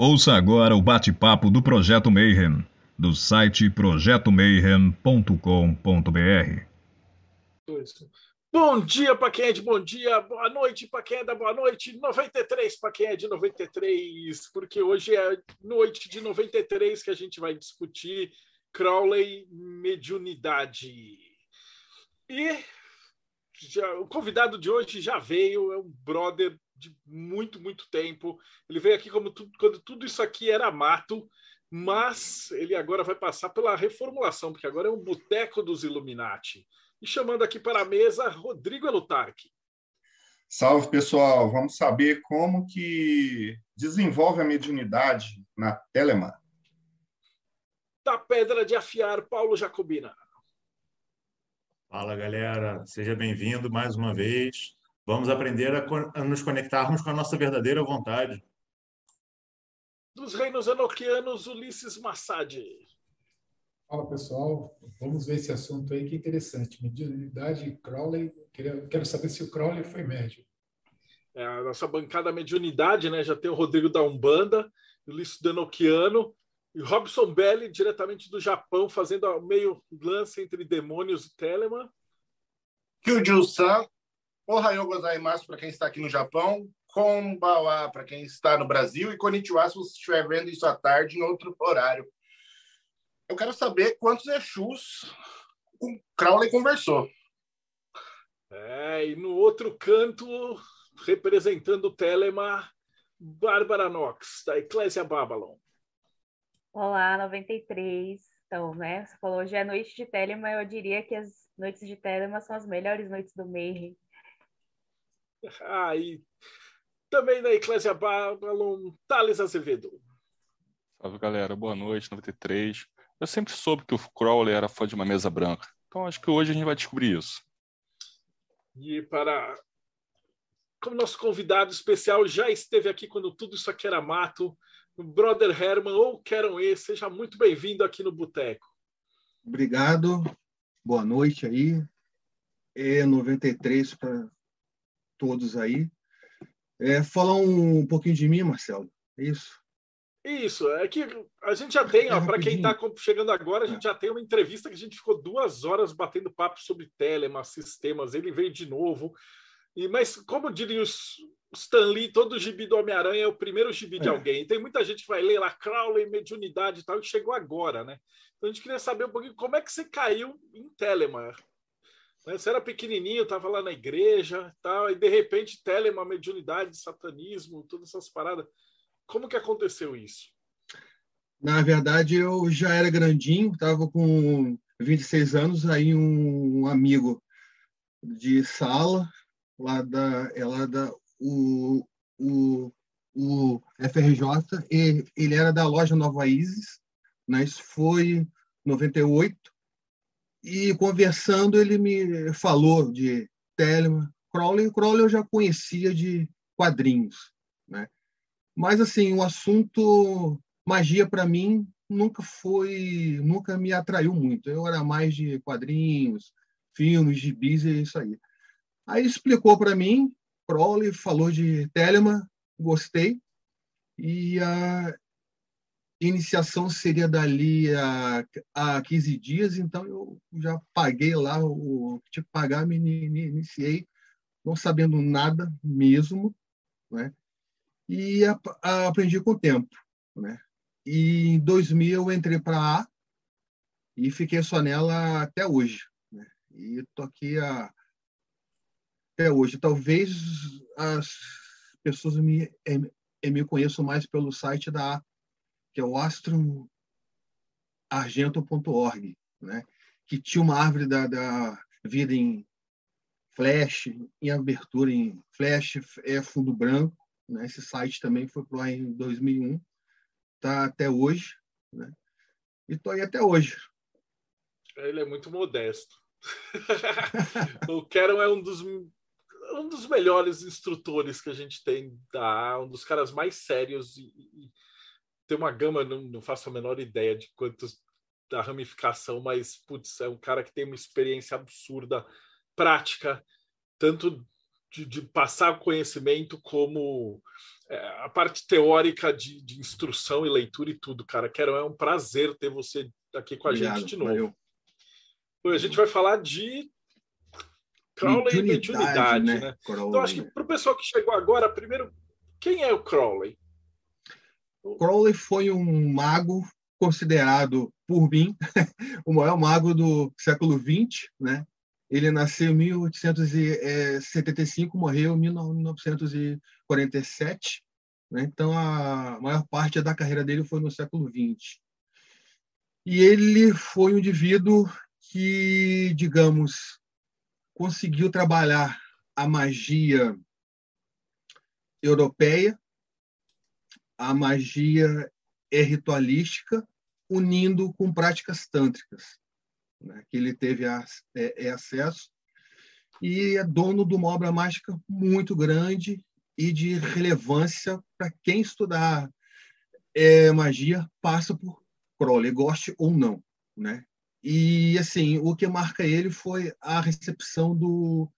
Ouça agora o bate-papo do Projeto Mayhem, do site projetomayhem.com.br. Bom dia para quem é de bom dia, boa noite para quem é da boa noite, 93 para quem é de 93, porque hoje é noite de 93 que a gente vai discutir Crowley mediunidade. E já, o convidado de hoje já veio, é um brother de muito, muito tempo. Ele veio aqui como tudo, quando tudo isso aqui era mato, mas ele agora vai passar pela reformulação, porque agora é um boteco dos Illuminati. E chamando aqui para a mesa, Rodrigo Elutarque. Salve, pessoal. Vamos saber como que desenvolve a mediunidade na Telema. Da Pedra de Afiar, Paulo Jacobina. Fala, galera. Seja bem-vindo mais uma vez. Vamos aprender a, a, nos conectarmos com a nossa verdadeira vontade. Dos reinos enoquianos, Ulisses Massad. Fala, pessoal. Vamos ver esse assunto aí que é interessante. Mediunidade Crowley. Quero saber se o Crowley foi médio. É, a nossa bancada mediunidade, né? Já tem o Rodrigo da Umbanda, Ulisses Denoquiano e Robson Belli, diretamente do Japão, fazendo meio lance entre demônios e Telemann. Kyuju-san, Ohayou gozaimasu para quem está aqui no Japão, Konbawa para quem está no Brasil e Konnichiwa se você estiver vendo isso à tarde em outro horário. Eu quero saber quantos Exus o Crowley conversou. É, e no outro canto, representando o Telema, Bárbara Knox, da Eclésia Babylon. Olá, 93. Então, né, você falou hoje é noite de Telema, eu diria que as noites de Telema são as melhores noites do Mayhem. Ah, e também da Eclésia Babylon, Thales Azevedo. Salve, galera. Boa noite, 93. Eu sempre soube que o Crowley era fã de uma mesa branca. Então, acho que hoje a gente vai descobrir isso. E para... Como nosso convidado especial já esteve aqui quando tudo isso aqui era mato, o Brother Herman, ou Queram E, seja muito bem-vindo aqui no Boteco. Obrigado. Boa noite aí. É 93 para todos aí. É, falar um, pouquinho de mim, Marcelo. É isso. Isso, é que a gente já tem, é para quem está chegando agora, a gente já tem uma entrevista que a gente ficou duas horas batendo papo sobre telema, sistemas, ele veio de novo. E, mas, como diria os, Stan Lee, todo gibi do Homem-Aranha é o primeiro gibi é. de alguém. Tem muita gente que vai ler lá Crowley, mediunidade e tal, e chegou agora, né? Então a gente queria saber um pouquinho como é que você caiu em Telema. Né? Você era pequenininho, estava lá na igreja, tal, e de repente Telema, mediunidade, satanismo, todas essas paradas. Como que aconteceu isso? Na verdade, eu já era grandinho, estava com 26 anos, aí um amigo de sala, lá da, é lá da o, o, o FRJ, e ele era da loja Nova Isis, né? isso foi 98, e conversando ele me falou de Telemann, Crowley, Crowley eu já conhecia de quadrinhos, né? Mas assim, o assunto magia para mim nunca foi, nunca me atraiu muito. Eu era mais de quadrinhos, filmes, gibis e isso aí. Aí explicou para mim, Crowley falou de Telemann, gostei. E a iniciação seria dali a, a 15 dias, então eu já paguei lá o que tinha que pagar, me, me iniciei, não sabendo nada mesmo, né? e a, a, aprendi com o tempo. Né? E em 2000 eu entrei para A e fiquei só nela até hoje. Né? E estou aqui a, até hoje. Talvez as pessoas me, é, me conheçam mais pelo site da A, que é o astroargento.org, né? que tinha uma árvore da, da vida em Flash, em abertura em Flash, é fundo branco, né? Esse site também foi para lá em 2001, tá até hoje, né? E estou aí até hoje. Ele é muito modesto. o Keron é um dos um dos melhores instrutores que a gente tem, tá? um dos caras mais sérios e, e tem uma gama, não, não, faço a menor ideia de quantos da ramificação, mas putz, é um cara que tem uma experiência absurda, prática, tanto de, de passar conhecimento como é, a parte teórica de, de, instrução e leitura e tudo, cara. Quero, é um prazer ter você aqui com a Obrigado, gente de novo. Hoje a gente vai falar de Crowley e mediunidade, né? né? Então, acho que para o pessoal que chegou agora, primeiro, quem é o Crowley? Crowley foi um mago considerado por mim o maior mago do século XX, né? Ele nasceu em 1875, morreu em 1947. Né? Então, a maior parte da carreira dele foi no século XX. E ele foi um indivíduo que, digamos, conseguiu trabalhar a magia europeia, a magia ritualística, unindo com práticas tântricas né, que ele teve a, é, é, acesso, e é dono de uma obra mágica muito grande e de relevância para quem estudar é, magia passa por Crowley, goste ou não, né? E assim, o que marca ele foi a recepção do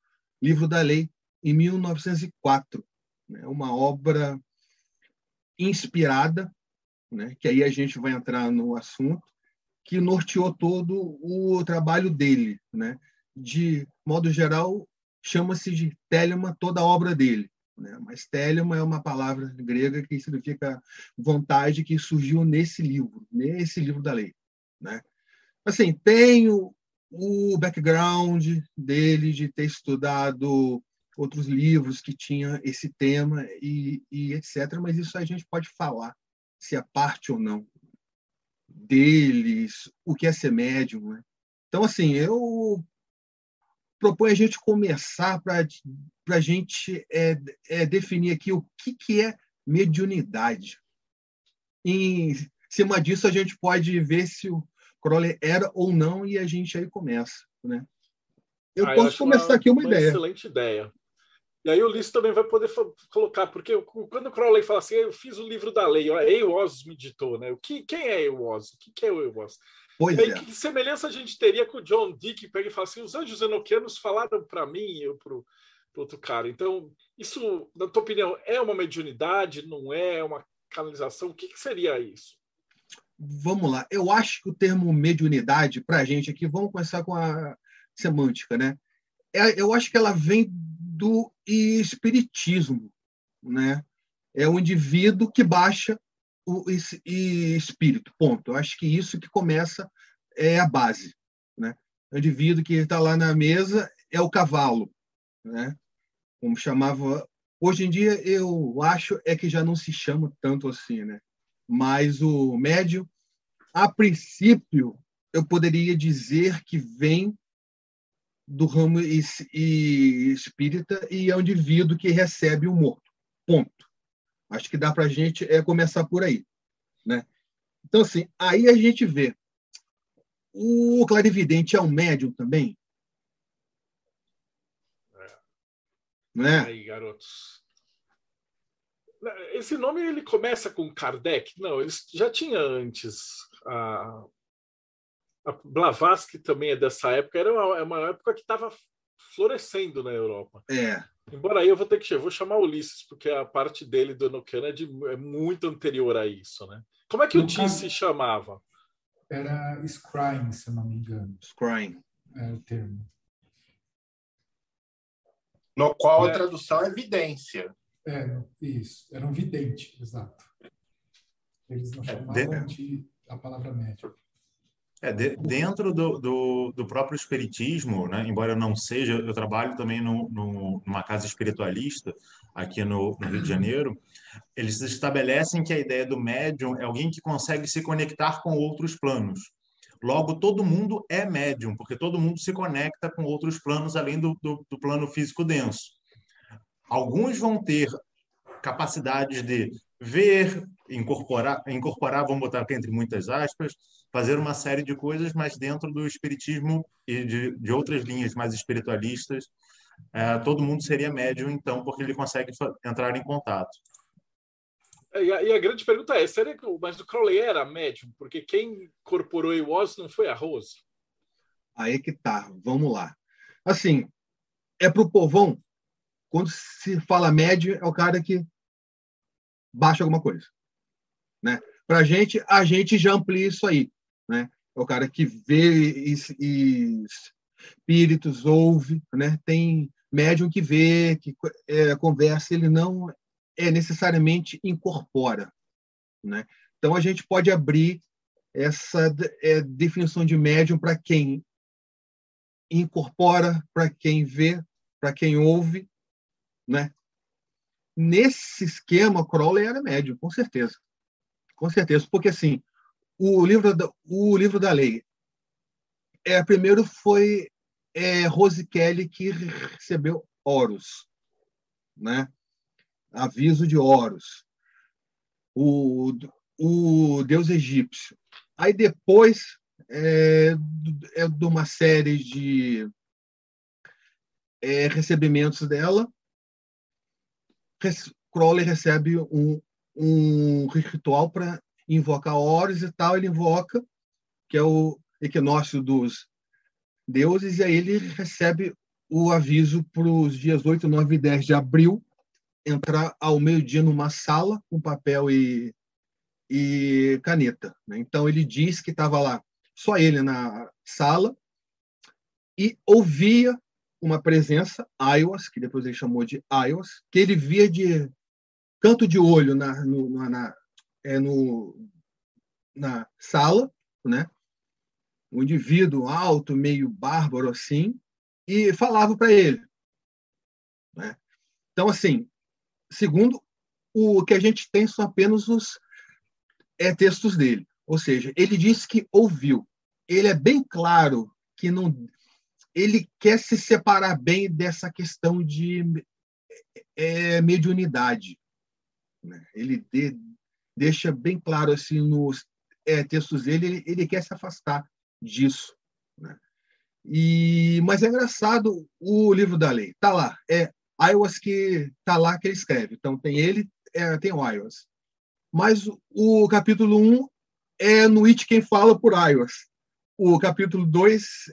livro da lei em 1904, né? Uma obra inspirada, né? Que aí a gente vai entrar no assunto que norteou todo o trabalho dele, né? De modo geral, chama-se de telema toda a obra dele, né? Mas telema é uma palavra grega que significa vontade que surgiu nesse livro, nesse livro da lei, né? Assim, tenho o background dele de ter estudado outros livros que tinham esse tema e, e etc. Mas isso a gente pode falar se é parte ou não deles, o que é ser médium. Né? Então, assim, eu proponho a gente começar para a gente é, é, definir aqui o que, que é mediunidade. Em cima disso, a gente pode ver se o Crowley era ou não e a gente aí começa. Né? Eu ah, posso eu começar uma, aqui uma, uma ideia. Excelente ideia. E aí o Ulisses também vai poder colocar, porque quando o Crowley fala assim, eu fiz o livro da lei, ó, Eios me ditou, né? O que, quem é Eios? O que, que é o Eios? Pois aí, é. Que semelhança a gente teria com o John Dee, que pega e fala assim, os anjos enoquianos falaram para mim e eu para o outro cara. Então, isso, na tua opinião, é uma mediunidade? Não é? É uma canalização? O que, que seria isso? Vamos lá. Eu acho que o termo mediunidade, para a gente aqui, vamos começar com a semântica, né? É, eu acho que ela vem do espiritismo, né? É o indivíduo que baixa o espírito, ponto. Eu acho que isso que começa é a base, né? O indivíduo que está lá na mesa é o cavalo, né? Como chamava Hoje em dia eu acho é que já não se chama tanto assim, né? Mas o médio, a princípio, eu poderia dizer que vem do ramo espírita e é um indivíduo que recebe o morto. Ponto. Acho que dá para a gente é, começar por aí. Né? Então, assim, aí a gente vê. O clarividente é um médium também? É. Não é? Aí, garotos. Esse nome ele começa com Kardec? Não, ele já tinha antes a, a Blavatsky também é dessa época, era uma, é uma época que estava florescendo na Europa. É. Embora aí eu vou ter que vou chamar Ulisses, porque a parte dele do Enochiano é, de, é muito anterior a isso, né? Como é que no o Tim se chamava? Era Scrying, se eu não me engano. Scrying. É o termo. No qual é. a tradução é evidência. É, isso. Era um vidente, exato. Eles não é, chamavam é, de a palavra médico. É, de, dentro do, do, do, próprio espiritismo, né, embora eu não seja, eu trabalho também no, no, numa casa espiritualista aqui no, no, Rio de Janeiro, eles estabelecem que a ideia do médium é alguém que consegue se conectar com outros planos. Logo, todo mundo é médium, porque todo mundo se conecta com outros planos além do, do, do plano físico denso. Alguns vão ter capacidades de ver, incorporar, incorporar, vamos botar aqui entre muitas aspas, fazer uma série de coisas, mas dentro do espiritismo e de, de outras linhas mais espiritualistas, é, todo mundo seria médium, então, porque ele consegue entrar em contato. É, e a, e a, grande pergunta é, será que, mas o Crowley era médium? Porque quem incorporou o Oz não foi a Rose? Aí que tá, vamos lá. Assim, é para o povão, quando se fala médio, é o cara que baixa alguma coisa. Né? Para a gente, a gente já amplia isso aí. Né? É o cara que vê espíritos, ouve, né? tem médium que vê, que é, conversa, ele não é necessariamente incorpora. Né? Então, a gente pode abrir essa é, definição de médium para quem incorpora, para quem vê, para quem ouve, né? Nesse esquema, Crowley era médium, com certeza, com certeza, porque assim o livro da, o livro da lei é primeiro foi é, Rose Kelly que recebeu Horus, né? Aviso de Horus, o, o deus egípcio. Aí depois é, é de uma série de é, recebimentos dela. Crowley recebe um, um ritual para invocar Horus e tal. Ele invoca, que é o equinócio dos deuses, e aí ele recebe o aviso para os dias 8, 9 e 10 de abril entrar ao meio-dia numa sala com papel e, e caneta. Né? Então ele diz que estava lá só ele na sala, e ouvia uma presença, Aiwas, que depois ele chamou de Aiwas, que ele via de canto de olho na, no, na, é, no, na sala, né? um indivíduo alto, meio bárbaro assim, e falava para ele. Né? Então, assim, segundo o que a gente tem são apenas os é, textos dele. Ou seja, ele disse que ouviu ele é bem claro que não ele quer se separar bem dessa questão de é, mediunidade. Né? Ele de, deixa bem claro assim nos é, textos dele, ele, ele, quer se afastar disso. Né? E, mas é engraçado o livro da lei. Tá lá, é Iowas que tá lá que ele escreve. Então tem ele, é, tem o Iowas. Mas o capítulo 1 é no It quem fala por Iowas o capítulo 2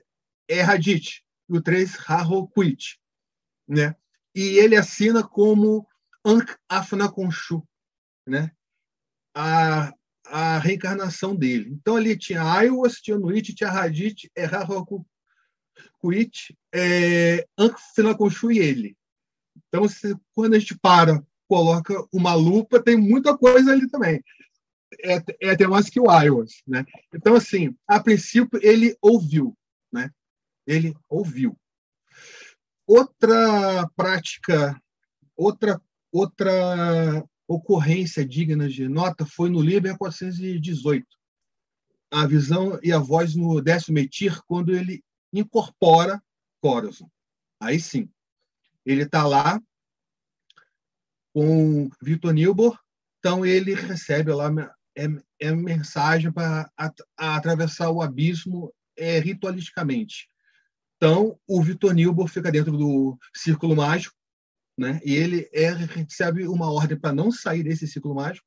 é Hadith, e o 3 Haroquit, né? E ele assina como Ankh Afna Khonshu, né? A, a reencarnação dele. Então ali tinha Aiwas, tinha Nuit, tinha Hadith, é Haroquit, é, Ankh Afna Khonshu e ele. Então, se, quando a gente para, coloca uma lupa, tem muita coisa ali também é, é até mais que o iOS, né? Então, assim, a princípio ele ouviu, né? Ele ouviu. Outra prática, outra outra ocorrência digna de nota foi no Liber 418. A visão e a voz no décimo etir, quando ele incorpora Corazon. Aí sim, ele está lá com Vitor Nilbor, então ele recebe lá é, é mensagem para atravessar o abismo é, ritualisticamente. Então, o Vitor Nilbo fica dentro do círculo mágico, né? e ele é, recebe uma ordem para não sair desse círculo mágico.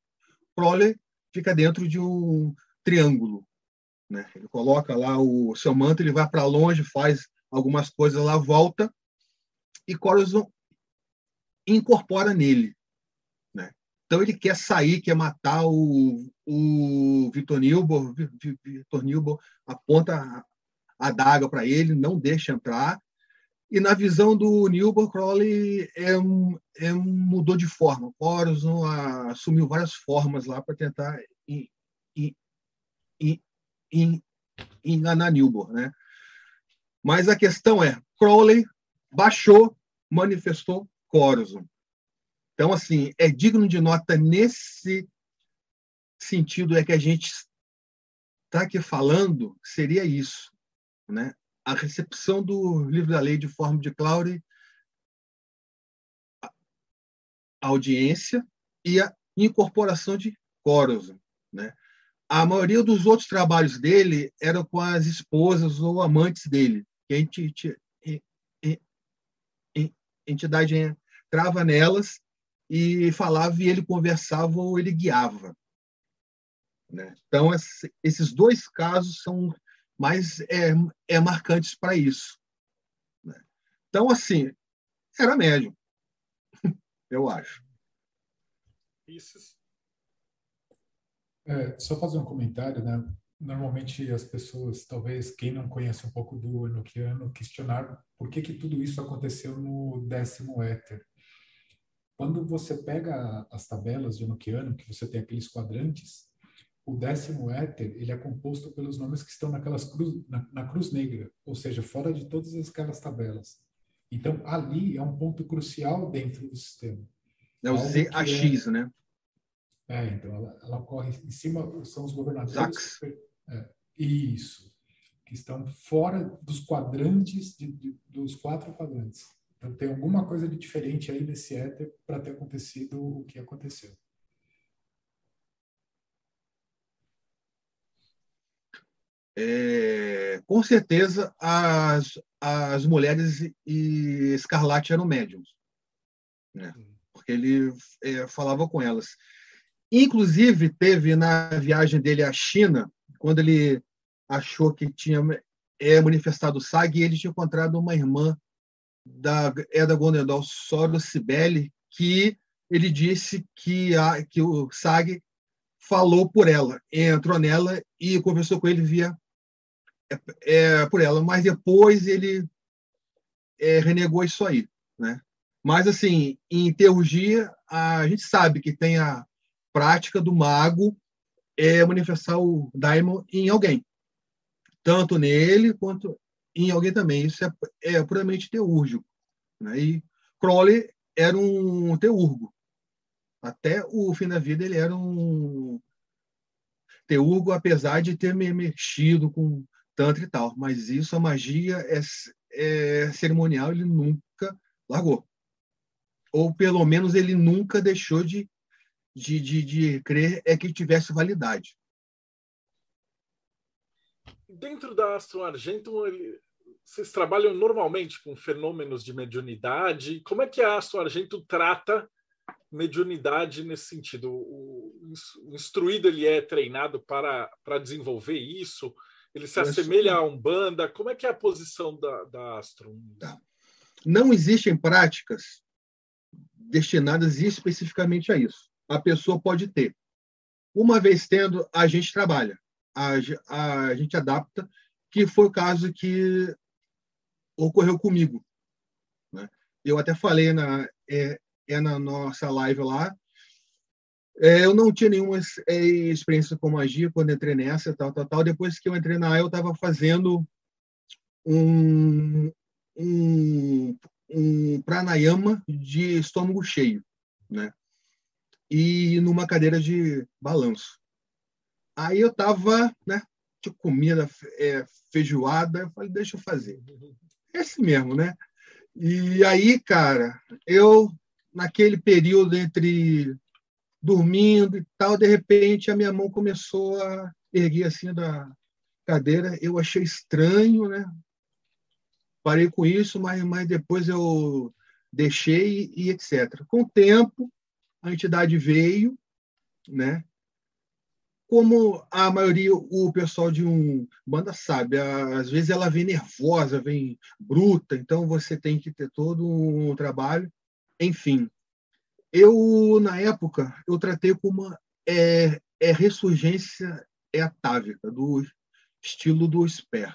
Crowley fica dentro de um triângulo. Né? Ele coloca lá o seu manto, ele vai para longe, faz algumas coisas lá, volta, e Corazon incorpora nele. Então ele quer sair, quer matar o, o Vitor Nilbo, Vitor Nilbo aponta a adaga para ele, não deixa entrar. E na visão do Nilbo, Crowley é, é, mudou de forma. Horizon assumiu várias formas lá para tentar enganar Nilbo. Né? Mas a questão é, Crowley baixou, manifestou Corazon. Então, assim, é digno de nota nesse sentido é que a gente está aqui falando seria isso, né? A recepção do livro da lei de forma de Claure, a audiência e a incorporação de Coros, né? A maioria dos outros trabalhos dele eram com as esposas ou amantes dele, que a entidade entrava nelas e falava e ele conversava ou ele guiava. Né? Então, esses dois casos são mais é, é marcantes para isso. Né? Então, assim, era médium. eu acho. Isso. É, só fazer um comentário, né? Normalmente as pessoas, talvez quem não conhece um pouco do Enochiano, questionar por que que tudo isso aconteceu no décimo éter. Quando você pega as tabelas de Enochiano, que você tem aqueles quadrantes, o décimo éter ele é composto pelos nomes que estão naquelas cruz, na, na cruz negra, ou seja, fora de todas aquelas tabelas. Então ali é um ponto crucial dentro do sistema. É o ZAX, é, né? É, então ela, ela ocorre em cima, são os governadores. Zax. É, isso. Que estão fora dos quadrantes, de, de, dos quatro quadrantes. Então tem alguma coisa de diferente aí nesse éter para ter acontecido o que aconteceu. É, com certeza as, as mulheres e Escarlate eram médiums, né? porque ele é, falava com elas. Inclusive, teve na viagem dele à China, quando ele achou que tinha é, manifestado o SAG, ele tinha encontrado uma irmã da Eda Gondendal Soro Cibele, que ele disse que, a, que o SAG falou por ela, entrou nela e conversou com ele via é, é, por ela, mas depois ele é, renegou isso aí, né? Mas assim, em teurgia, a gente sabe que tem a prática do mago é manifestar o daimon em alguém, tanto nele quanto em alguém também. Isso é, é puramente teúrgico. Né? E Crowley era um teurgo. Até o fim da vida ele era um teurgo, apesar de ter mexido com tantra e tal. Mas isso, a magia é, é cerimonial, ele nunca largou. Ou pelo menos ele nunca deixou de de, de, de crer é que tivesse validade. Dentro da Astro Argentum, vocês trabalham normalmente com fenômenos de mediunidade. Como é que a Astro Argentum trata mediunidade nesse sentido? O, instruído ele é treinado para, para desenvolver isso? Ele se assemelha a Umbanda? Como é que é a posição da, da Astro? Tá. Não existem práticas destinadas especificamente a isso a pessoa pode ter. Uma vez tendo, a gente trabalha, a, a, a gente adapta, que foi o caso que ocorreu comigo. Né? Eu até falei na, é, é na nossa live lá, é, eu não tinha nenhuma é, experiência com magia quando entrei nessa, tal, tal, tal. Depois que eu entrei na eu estava fazendo um, um, um pranayama de estômago cheio, né? e numa cadeira de balanço. Aí eu estava, né, de comida é, feijoada, eu falei, deixa eu fazer. Esse mesmo, né? E aí, cara, eu, naquele período entre dormindo e tal, de repente a minha mão começou a erguer assim da cadeira. Eu achei estranho, né? Parei com isso, mas, mas depois eu deixei e etc. Com o tempo, a entidade veio, né? Como a maioria, o pessoal de um banda sabe, às vezes ela vem nervosa, vem bruta, então você tem que ter todo um trabalho. Enfim, eu na época eu tratei como uma é, é ressurgência é atávica do estilo do Sper.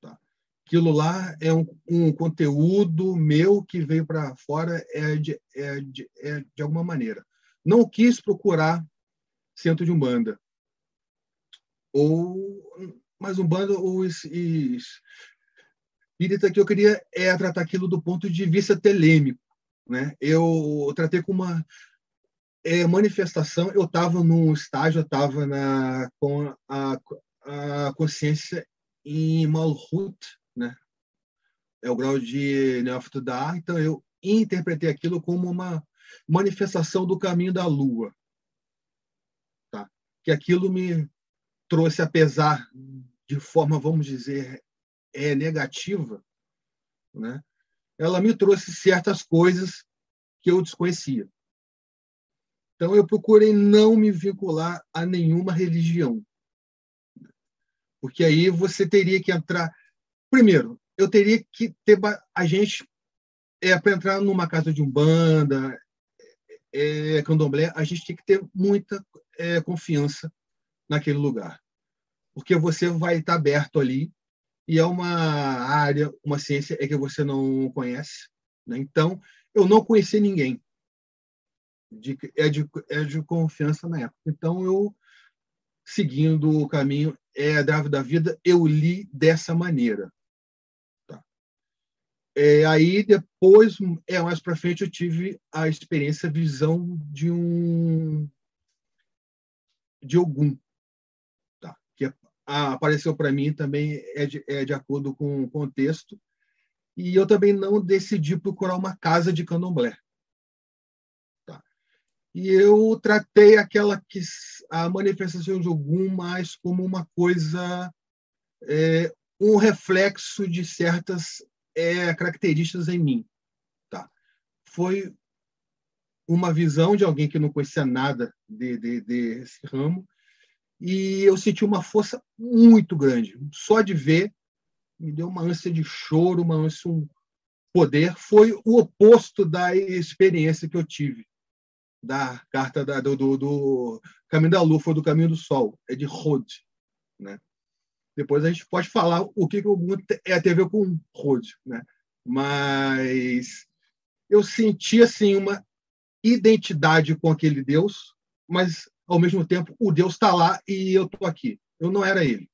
Tá? Aquilo lá é um, um conteúdo meu que veio para fora é de, é, de, é de alguma maneira. Não quis procurar centro de umbanda ou mais umbanda ou espírita que eu queria é tratar aquilo do ponto de vista telêmico, né? Eu tratei com uma é, manifestação. Eu estava num estágio, eu estava na com a, a consciência em Malhut, né? É o grau de neófito da então eu interpretei aquilo como uma manifestação do caminho da lua. Tá? Que aquilo me trouxe, apesar de forma, vamos dizer, é negativa, né? Ela me trouxe certas coisas que eu desconhecia. Então, eu procurei não me vincular a nenhuma religião. Porque aí você teria que entrar. Primeiro, eu teria que ter a gente é para entrar numa casa de umbanda, é, candomblé, a gente tem que ter muita é, confiança naquele lugar, porque você vai estar aberto ali e é uma área, uma ciência é que você não conhece. Né? Então, eu não conheci ninguém. De, é, de, é de confiança na época. Então, eu, seguindo o caminho é, da da vida, eu li dessa maneira. Tá? É, aí, depois, é, mais para frente, eu tive a experiência, a visão de um de algum apareceu para mim também é de, é de acordo com o contexto e eu também não decidi procurar uma casa de candomblé. Tá? E eu tratei aquela que a manifestação de Ogum mais como uma coisa, é, um reflexo de certas é, características em mim. Tá? Foi uma visão de alguém que não conhecia nada de, de, desse ramo e eu senti uma força muito grande. Só de ver me deu uma ânsia de choro, uma ânsia, um poder. Foi o oposto da experiência que eu tive da carta da, do, do, do, Caminho da Lua, foi do Caminho do Sol, é de Rod. Né? Depois a gente pode falar o que, que o mundo é a ver com Rod. Né? Mas eu senti assim, uma identidade com aquele Deus, mas ao mesmo tempo o Deus está lá e eu estou aqui. Eu não era ele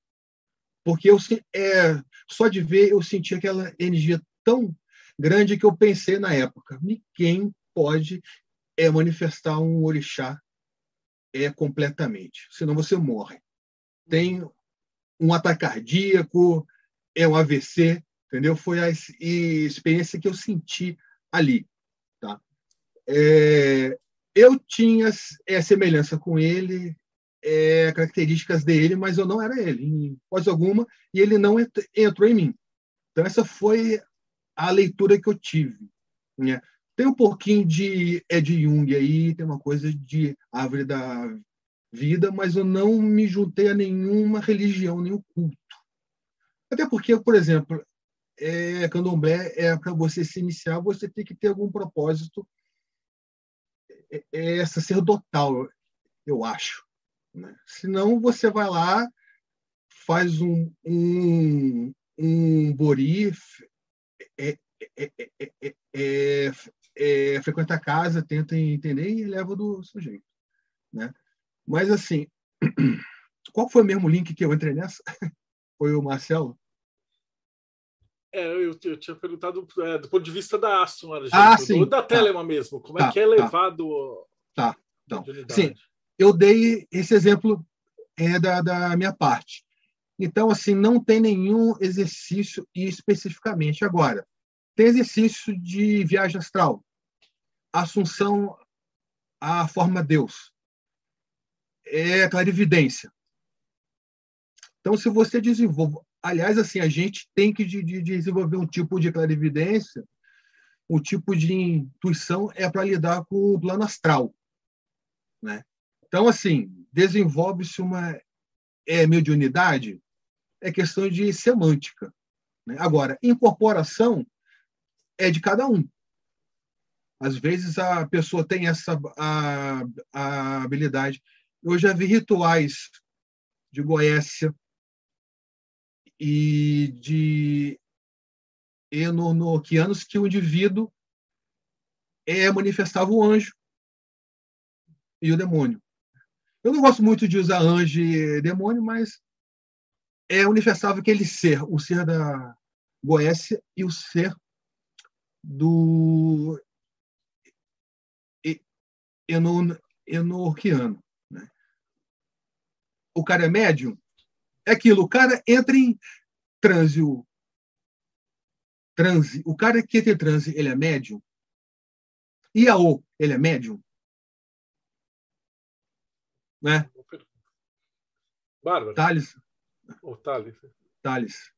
porque eu é, só de ver eu senti aquela energia tão grande que eu pensei na época, ninguém pode é manifestar um orixá é completamente, senão você morre. Tem um ataque cardíaco, é um AVC, entendeu? Foi a experiência que eu senti ali, tá? É, eu tinha é, semelhança com ele, é, características dele, mas eu não era ele, em coisa alguma, e ele não entrou em mim. Então, essa foi a leitura que eu tive. Né? Tem um pouquinho de Ed Jung aí, tem uma coisa de árvore da vida, mas eu não me juntei a nenhuma religião, nenhum culto. Até porque, por exemplo, é, candomblé é para você se iniciar, você tem que ter algum propósito é, é sacerdotal, eu acho. Né? Senão você vai lá, faz um, um, um bori, é, é, é, é, frequenta a casa, tenta entender e leva do sujeito. Né? Mas, assim, qual foi o mesmo link que eu entrei nessa? Foi o Marcelo? É, eu, eu tinha perguntado é, do ponto de vista da Aston, ah, sim. da Telema tá. mesmo. Como tá, é que é levado. Tá, tá. Sim, eu dei esse exemplo é, da, da minha parte. Então, assim, não tem nenhum exercício especificamente. Agora, tem exercício de viagem astral, assunção à forma Deus, é clarividência. Então, se você desenvolve... Aliás, assim, a gente tem que de, de desenvolver um tipo de clarividência, um tipo de intuição é para lidar com o plano astral. Né? Então, assim, desenvolve-se uma é, mediunidade, é questão de semântica. Né? Agora, incorporação é de cada um. Às vezes a pessoa tem essa a, a habilidade. Eu já vi rituais de Goécia e de enonoquianos que o indivíduo é, manifestava o anjo e o demônio. Eu não gosto muito de usar anjo e demônio, mas é universável aquele ser, o ser da Goécia e o ser do Enorquiano. Né? O cara é médium? É aquilo, o cara entra em transe. O, transe, o cara que entra em transe, ele é médium? E a O, ele é médium? Né? Bárbara. Thales. Ou Thales. Thales.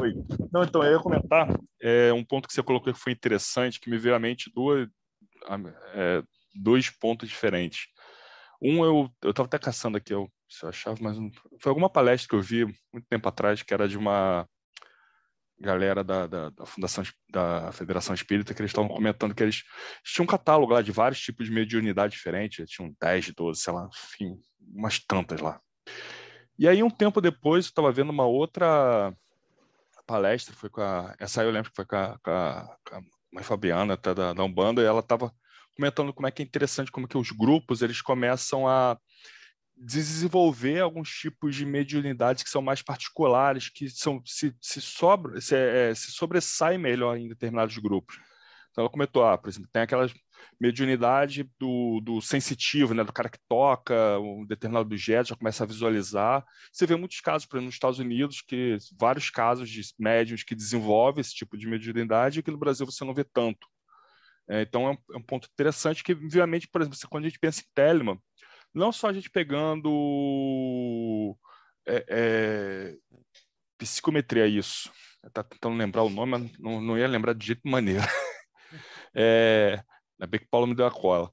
Oi. Não, então, eu ia comentar é, um ponto que você colocou que foi interessante, que me veio à mente duas, é, dois pontos diferentes. Um, eu estava até caçando aqui, eu, se eu achava, mas não, foi alguma palestra que eu vi muito tempo atrás, que era de uma galera da, da, da, Fundação da Federação Espírita que eles estavam comentando que eles tinham um catálogo lá de vários tipos de mediunidade diferentes, tinham 10, 12, sei lá, enfim, umas tantas lá. E aí, um tempo depois, eu estava vendo uma outra palestra, foi com a, essa aí eu lembro que foi com a, com a, com a mãe Fabiana, até da, da Umbanda, e ela estava comentando como é que é interessante, como que os grupos, eles começam a desenvolver alguns tipos de mediunidades que são mais particulares, que são se, se, sobra, se, é, se sobressaem melhor em determinados grupos. Então, ela comentou, ah, por exemplo, tem aquela mediunidade do, do sensitivo, né, do cara que toca um determinado objeto, já começa a visualizar. Você vê muitos casos, por exemplo, nos Estados Unidos, que vários casos de médiums que desenvolvem esse tipo de mediunidade, e que no Brasil você não vê tanto. É, então, é um, é um, ponto interessante que, obviamente, por exemplo, quando a gente pensa em Telemann, não só a gente pegando é, é, psicometria, isso. Tá tentando lembrar o nome, mas não, não ia lembrar de jeito maneiro. é, ainda bem que o Paulo me deu a cola.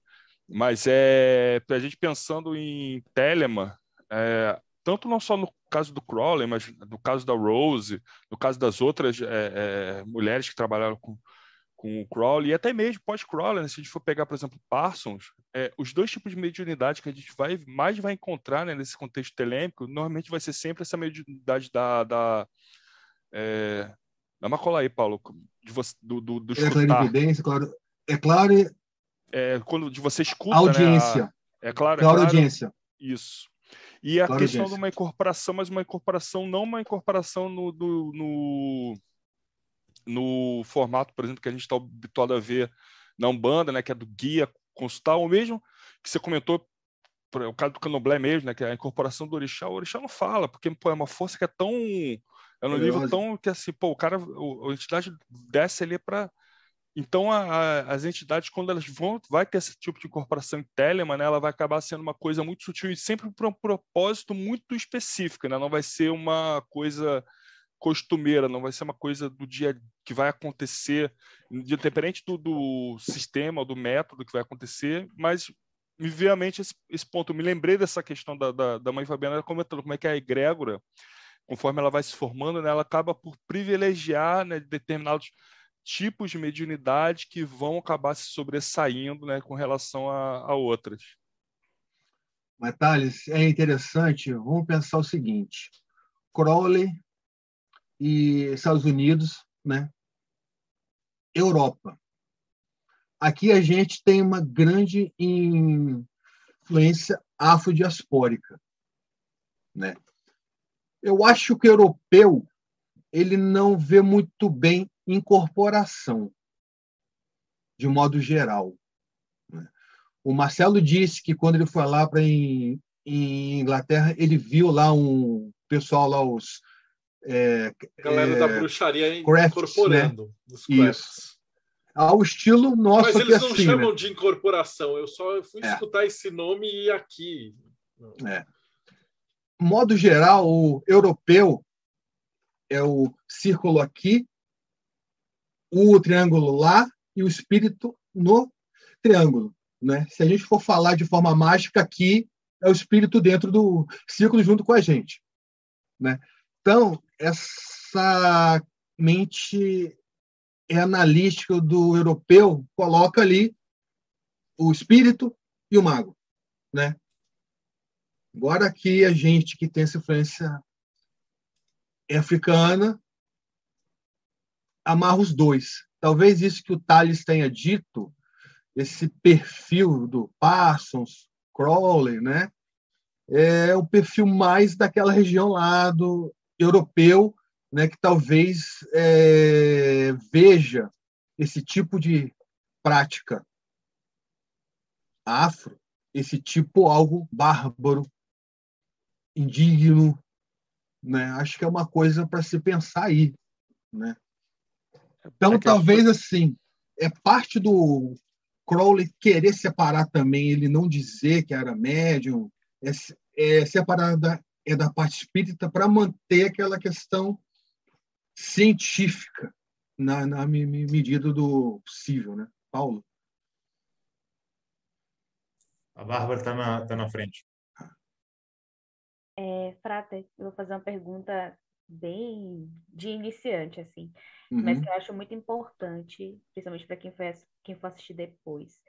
Mas é a gente pensando em Telemann, é, tanto não só no caso do Crowley, mas no caso da Rose, no caso das outras é, é, mulheres que trabalharam com, com o Crowley, e até mesmo pós-Crowley, né? se a gente for pegar, por exemplo, Parsons, é, os dois tipos de mediunidade que a gente vai, mais vai encontrar né, nesse contexto telêmico, normalmente vai ser sempre essa mediunidade da... da é, dá uma cola aí, Paulo, de você, do, do, do escutar. É claro. É claro é, quando de você escuta, audiência. Né, a, é claro, é claro, audiência. Isso. E a claro questão audiência. de uma incorporação, mas uma incorporação, não uma incorporação no, do, no no formato, por exemplo, que a gente está habituado a ver na Umbanda, né, que é do guia consultar, ou mesmo que você comentou, o caso do Canoblé mesmo, né, que é a incorporação do orixá, o orixá não fala, porque pô, é uma força que é tão é no nível tão que assim, pô, o cara, a entidade desce ali para então, a, a, as entidades, quando elas vão, vai ter esse tipo de incorporação em Telemann, né, ela vai acabar sendo uma coisa muito sutil e sempre para um propósito muito específico, né? não vai ser uma coisa costumeira, não vai ser uma coisa do dia que vai acontecer, independente do, do sistema, do método que vai acontecer, mas me veio à mente esse, esse ponto. Eu me lembrei dessa questão da, da, da mãe Fabiana comentando como é que a egrégora, conforme ela vai se formando, né, ela acaba por privilegiar né, determinados tipos de mediunidade que vão acabar se sobressaindo né, com relação a, a outras. Mas, Thales, é interessante, vamos pensar o seguinte, Crowley e Estados Unidos, né? Europa. Aqui a gente tem uma grande influência afrodiaspórica, né? Eu acho que o europeu ele não vê muito bem incorporação, de modo geral. Né? O Marcelo disse que quando ele foi lá para em, em Inglaterra, ele viu lá um pessoal lá os é, galera é, da bruxaria crafts, incorporando né? os Isso. Ao estilo nosso. Mas eles não assim, chamam né? de incorporação. Eu só fui é. escutar esse nome e aqui. É. Modo geral, o europeu é o círculo aqui, o triângulo lá e o espírito no triângulo. Né? Se a gente for falar de forma mágica, aqui é o espírito dentro do círculo junto com a gente. Né? Então, essa mente analítica do europeu coloca ali o espírito e o mago, né? Agora aqui a gente que tem essa influência africana amarra os dois. Talvez isso que o Tales tenha dito, esse perfil do Parsons, Crowley, né? É o perfil mais daquela região lá do europeu, né, que talvez é, veja esse tipo de prática afro, esse tipo algo bárbaro, indigno, né? Acho que é uma coisa para se pensar aí, né? Então, é talvez assim, é parte do Crowley querer separar também, ele não dizer que era médium, é, é separar da, é da parte espírita para manter aquela questão científica na, na medida do possível, né? Paulo? A Bárbara está na, tá na frente. É, Frater, eu vou fazer uma pergunta bem de iniciante, assim, uhum. mas que eu acho muito importante, principalmente para quem, quem for assistir depois.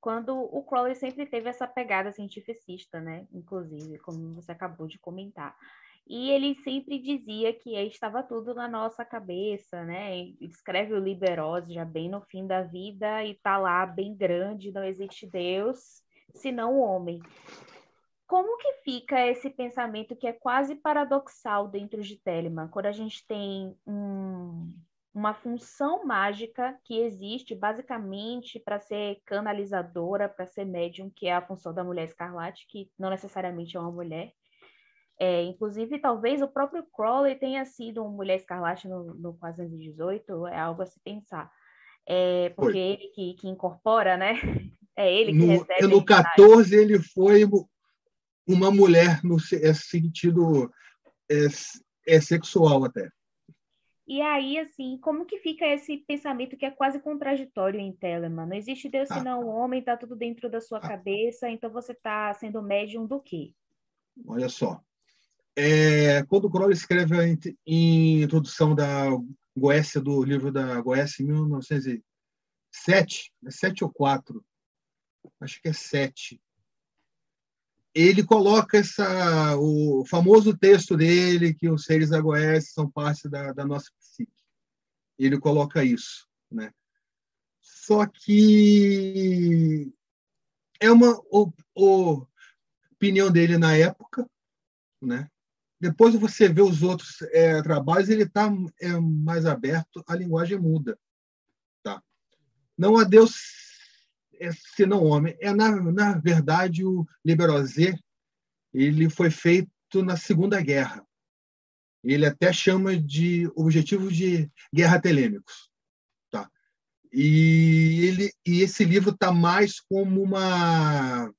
Quando o Crowley sempre teve essa pegada cientificista, né? Inclusive, como você acabou de comentar. E ele sempre dizia que estava tudo na nossa cabeça, né? Ele escreve o Liberose já bem no fim da vida e tá lá bem grande, não existe Deus, senão o homem. Como que fica esse pensamento que é quase paradoxal dentro de Telemann, quando a gente tem um, uma função mágica que existe basicamente para ser canalizadora, para ser médium, que é a função da mulher escarlate, que não necessariamente é uma mulher. É, inclusive, talvez o próprio Crowley tenha sido uma mulher escarlate no, no 418, é algo a se pensar. É, porque foi. ele que, que incorpora, né? É ele que no, recebe. No 14, ele foi uma mulher no é, sentido é, é sexual até. E aí, assim, como que fica esse pensamento que é quase contraditório em Telemann? Não existe Deus senão o homem, tá tudo dentro da sua cabeça, então você está sendo médium do quê? Olha só. É, quando Crowley escreve a em introdução da Goécia, do livro da Goécia, em 1907, é 7 ou 4, acho que é 7, ele coloca essa, o famoso texto dele, que os seres da Goécia são parte da, da nossa. Ele coloca isso. Né? Só que é uma o, o, opinião dele na época. Né? Depois você vê os outros é, trabalhos, ele está é, mais aberto, a linguagem muda. Tá? Não há Deus é senão homem. É na, na verdade o Liberosé ele foi feito na Segunda Guerra. Ele até chama de objetivos de guerra telêmicos, tá? E ele e esse livro está mais como uma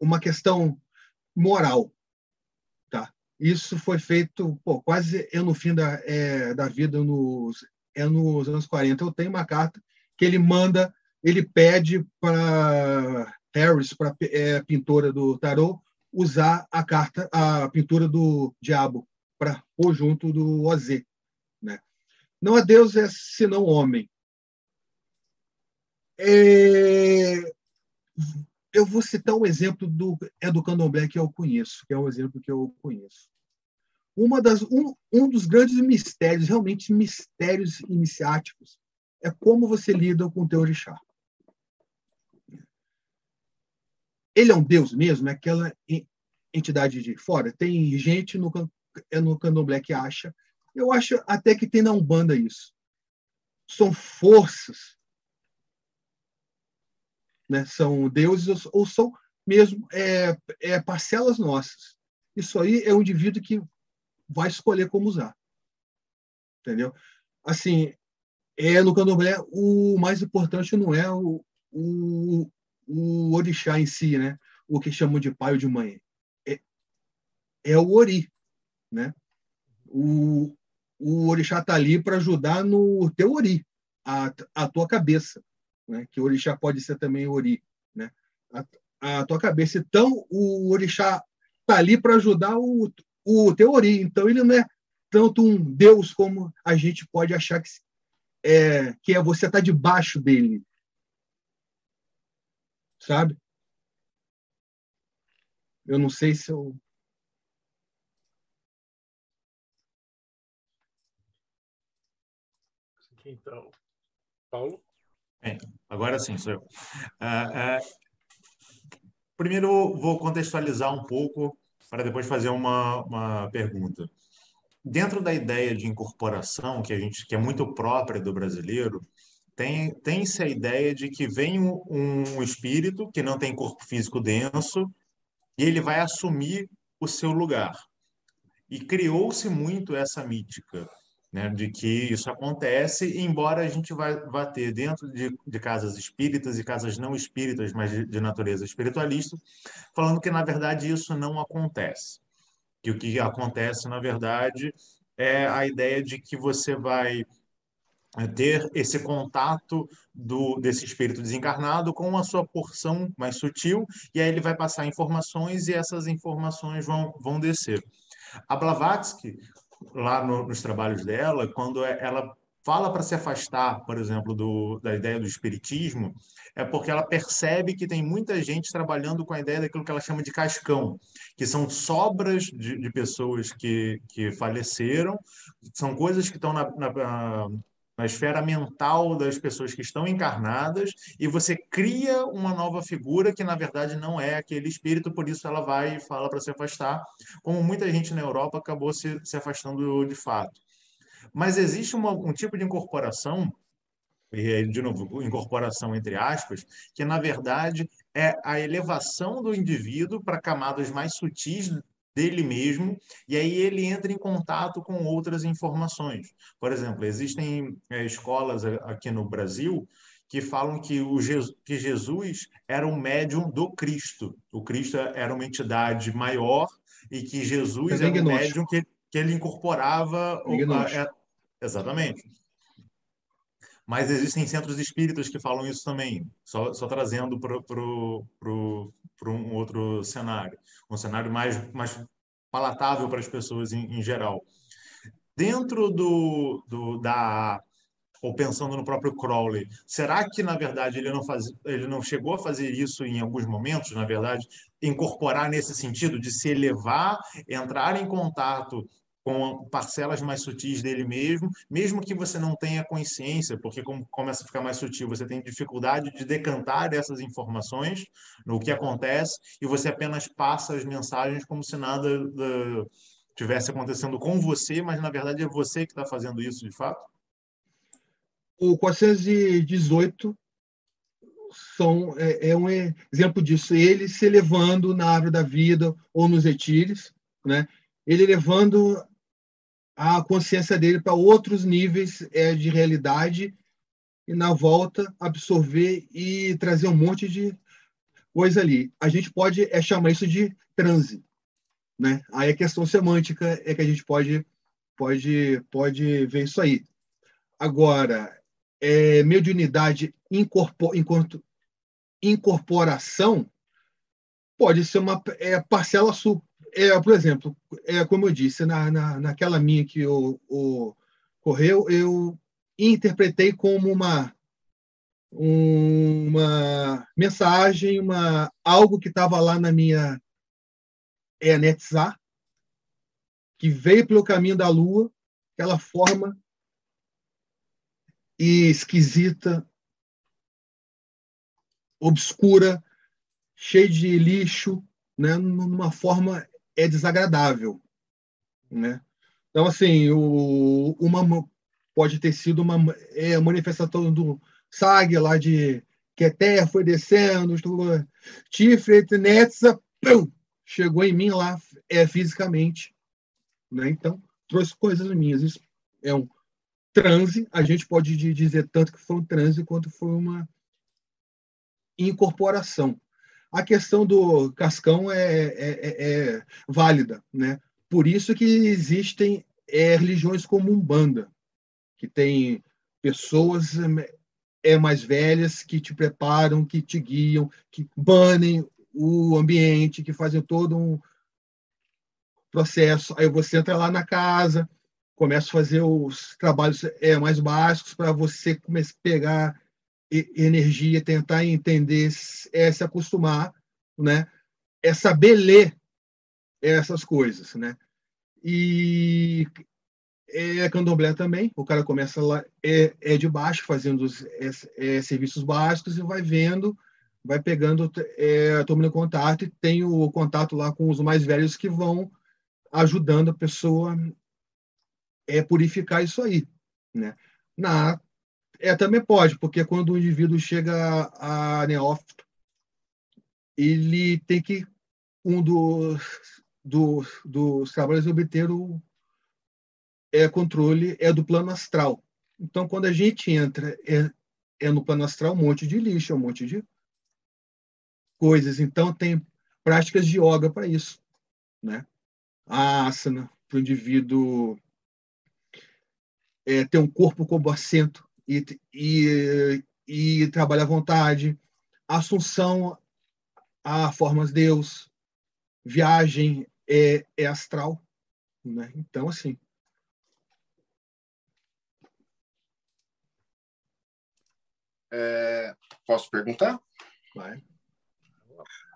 uma questão moral, tá? Isso foi feito pô, quase é no fim da, é, da vida, nos, é nos anos 40. Eu tenho uma carta que ele manda ele pede para Harris, para é, pintora do tarot, usar a carta, a pintura do diabo para pôr junto do OZ. Né? Não há Deus é senão homem. É... Eu vou citar um exemplo do é do candomblé que eu conheço, que é um exemplo que eu conheço. Uma das, um, um dos grandes mistérios, realmente mistérios iniciáticos, é como você lida com o teu orixá. Ele é um deus mesmo? É aquela entidade de fora? Tem gente no, é no candomblé que acha. Eu acho até que tem na Umbanda isso. São forças. Né? São deuses ou são mesmo é, é parcelas nossas. Isso aí é um indivíduo que vai escolher como usar. Entendeu? Assim, é no candomblé o mais importante não é o, o, o orixá em si, né? O que chamam de pai ou de mãe. É, é o ori, né? O, o orixá está ali para ajudar no teu ori, a, a tua cabeça, né? Que o orixá pode ser também ori, né? A, a tua cabeça. Então, o orixá está ali para ajudar o, o teu ori. Então, ele não é tanto um Deus como a gente pode achar que é, que é você estar tá debaixo dele, sabe? Eu não sei se eu. Então, Paulo? É, agora sim, sou eu. Uh, uh, primeiro, vou contextualizar um pouco para depois fazer uma, uma pergunta. Dentro da ideia de incorporação, que, a gente, que é muito própria do brasileiro, tem, tem-se a ideia de que vem um, um espírito que não tem corpo físico denso e ele vai assumir o seu lugar. E criou-se muito essa mítica, né, de que isso acontece, embora a gente vai, vá ter dentro de, de casas espíritas e casas não espíritas, mas de, de natureza espiritualista, falando que, na verdade, isso não acontece. Que o que acontece, na verdade, é a ideia de que você vai ter esse contato do, desse espírito desencarnado com a sua porção mais sutil, e aí ele vai passar informações e essas informações vão, vão descer. A Blavatsky, lá no, nos trabalhos dela, quando é, ela fala para se afastar, por exemplo, do, da ideia do espiritismo, é porque ela percebe que tem muita gente trabalhando com a ideia daquilo que ela chama de cascão, que são sobras de, de pessoas que, que faleceram, são coisas que estão na, na, na esfera mental das pessoas que estão encarnadas e você cria uma nova figura que na verdade não é aquele espírito, por isso ela vai e fala para se afastar, como muita gente na Europa acabou se, se afastando de fato. Mas existe uma, um tipo de incorporação, e de novo, incorporação entre aspas, que na verdade é a elevação do indivíduo para camadas mais sutis dele mesmo, e aí ele entra em contato com outras informações. Por exemplo, existem é, escolas aqui no Brasil que falam que, o Jesus, que Jesus era um médium do Cristo. O Cristo era uma entidade maior e que Jesus é era um médium que, que ele incorporava. É, exatamente. Mas existem centros espíritas que falam isso também, só, só trazendo para um outro cenário, um cenário mais, mais palatável para as pessoas em, em geral. Dentro do, do, da ou pensando no próprio Crowley, será que na verdade ele não faz, ele não chegou a fazer isso em alguns momentos, na verdade, incorporar nesse sentido de se elevar, entrar em contato com parcelas mais sutis dele mesmo, mesmo que você não tenha consciência, porque como começa a ficar mais sutil, você tem dificuldade de decantar essas informações no que acontece e você apenas passa as mensagens como se nada tivesse acontecendo com você, mas na verdade é você que está fazendo isso de fato? O 418 são, é, é, um exemplo disso. Ele se elevando na árvore da vida ou nos etires, né? ele levando a consciência dele para outros níveis é, de realidade e na volta absorver e trazer um monte de coisa ali. A gente pode é, chamar isso de transe, né? Aí a questão semântica é que a gente pode pode pode ver isso aí. Agora, é, mediunidade incorpor, incorporação pode ser uma é, parcela su, é, por exemplo, é, como eu disse, na, na, naquela minha que o, o correu, eu interpretei como uma uma mensagem, uma algo que estava lá na minha é, que veio pelo caminho da Lua, aquela forma esquisita, obscura, cheia de lixo, né, numa forma é desagradável, né? Então assim, o, uma pode ter sido uma é, manifestação do SAG lá de que a terra foi descendo, Tiferet Netza, pum, chegou em mim lá é, fisicamente, né? Então trouxe coisas minhas. Isso é um transe. A gente pode dizer tanto que foi um transe quanto foi uma incorporação a questão do cascão é, é, é, é válida, né? Por isso que existem é, religiões como Umbanda, que tem pessoas é, mais velhas que te preparam, que te guiam, que banem o ambiente, que fazem todo um processo. Aí você entra lá na casa, começa a fazer os trabalhos é, mais básicos para você começar a pegar energia, tentar entender, é se acostumar, né? É saber ler essas coisas, né? E é candomblé também, o cara começa lá, é, é de baixo, fazendo os é, é, serviços básicos e vai vendo, vai pegando, é, tomando contato e tem o contato lá com os mais velhos que vão ajudando a pessoa é purificar isso aí, né? Na é, também pode, porque quando o indivíduo chega a neófito, ele tem que, um dos, do, dos trabalhos, obter o é, controle é do plano astral. Então, quando a gente entra é, é no plano astral um monte de lixo, um monte de coisas. Então, tem práticas de yoga para isso. Né? A asana, para o indivíduo é, ter um corpo como assento e, e, e trabalha à vontade, assunção a formas Deus, viagem é, é astral, Né? Então, assim. É, posso perguntar? Vai.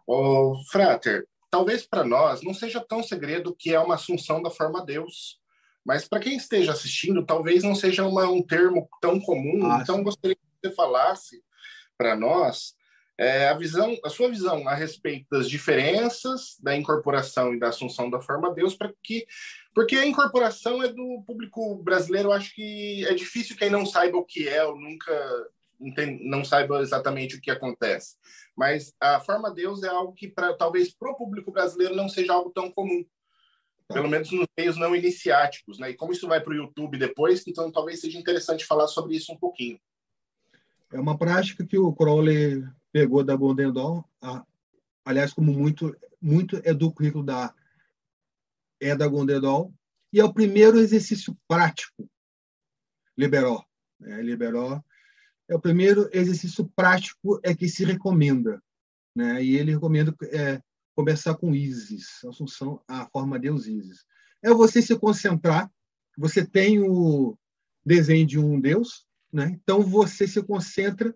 Ô, Frater, talvez para nós não seja tão segredo que é uma assunção da forma Deus, mas para quem esteja assistindo, talvez não seja uma, um termo tão comum. Ah, então, sim. gostaria que você falasse para nós é, a visão, a sua visão a respeito das diferenças da incorporação e da assunção da forma Deus, para que porque a incorporação é do público brasileiro, eu acho que é difícil quem não saiba o que é ou nunca entende, não saiba exatamente o que acontece. Mas a forma Deus é algo que pra, talvez para o público brasileiro não seja algo tão comum pelo menos nos meios não iniciáticos, né? E como isso vai para o YouTube depois, então talvez seja interessante falar sobre isso um pouquinho. É uma prática que o Crowley pegou da Bondendol, aliás, como muito muito é do currículo da é da Gondedol, e é o primeiro exercício prático liberó, né? liberó é o primeiro exercício prático é que se recomenda, né? E ele recomenda é, começar com Isis, Assunção, a forma Deus Isis. É você se concentrar, você tem o desenho de um Deus, né? então você se concentra,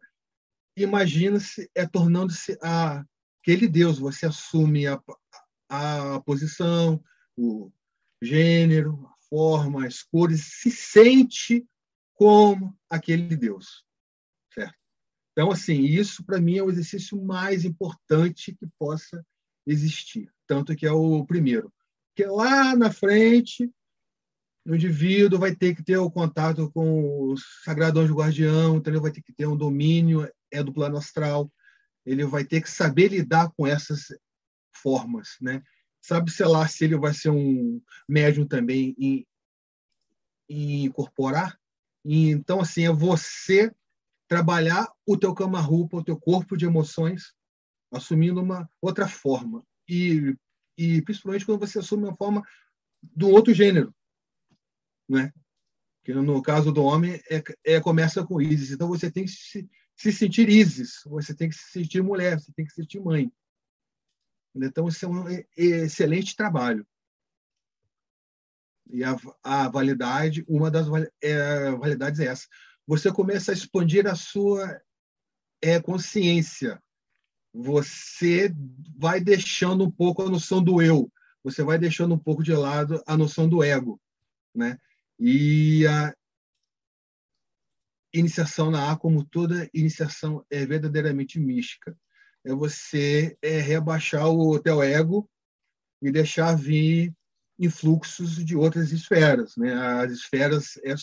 imagina-se é tornando-se aquele Deus, você assume a, a posição, o gênero, a forma, as cores, se sente como aquele Deus. Certo? Então, assim, isso para mim é o exercício mais importante que possa existir. Tanto que é o primeiro. Porque lá na frente, o indivíduo vai ter que ter o contato com o sagrado anjo guardião, então ele vai ter que ter um domínio é do plano astral, ele vai ter que saber lidar com essas formas, né? Sabe, sei lá, se ele vai ser um médium também em, em incorporar. E, então, assim, é você trabalhar o teu cama-roupa, o teu corpo de emoções, assumindo uma outra forma. E, e principalmente quando você assume uma forma do outro gênero, né? Que no caso do homem é, é começa com Isis. Então você tem que se, se sentir Isis, você tem que se sentir mulher, você tem que se sentir mãe. Então isso é um excelente trabalho. E a, a validade, uma das é, validades é essa. Você começa a expandir a sua é, consciência você vai deixando um pouco a noção do eu, você vai deixando um pouco de lado a noção do ego, né? E a iniciação na A, como toda iniciação, é verdadeiramente mística. É você é rebaixar o teu ego e deixar vir influxos de outras esferas, né? As esferas é,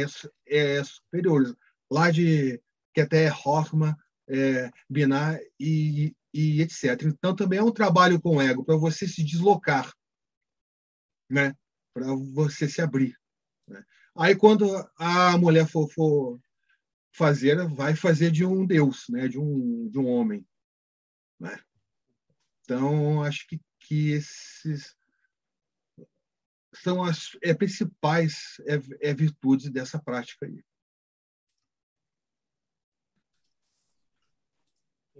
é, é superiores. Lá de que até Hoffman é, binar e, e etc. Então, também é um trabalho com ego, para você se deslocar, né? para você se abrir. Né? Aí, quando a mulher for, for, fazer, vai fazer de um Deus, né? de, um, de um homem. Né? Então, acho que, que esses são as é, principais é, é, virtudes dessa prática aí.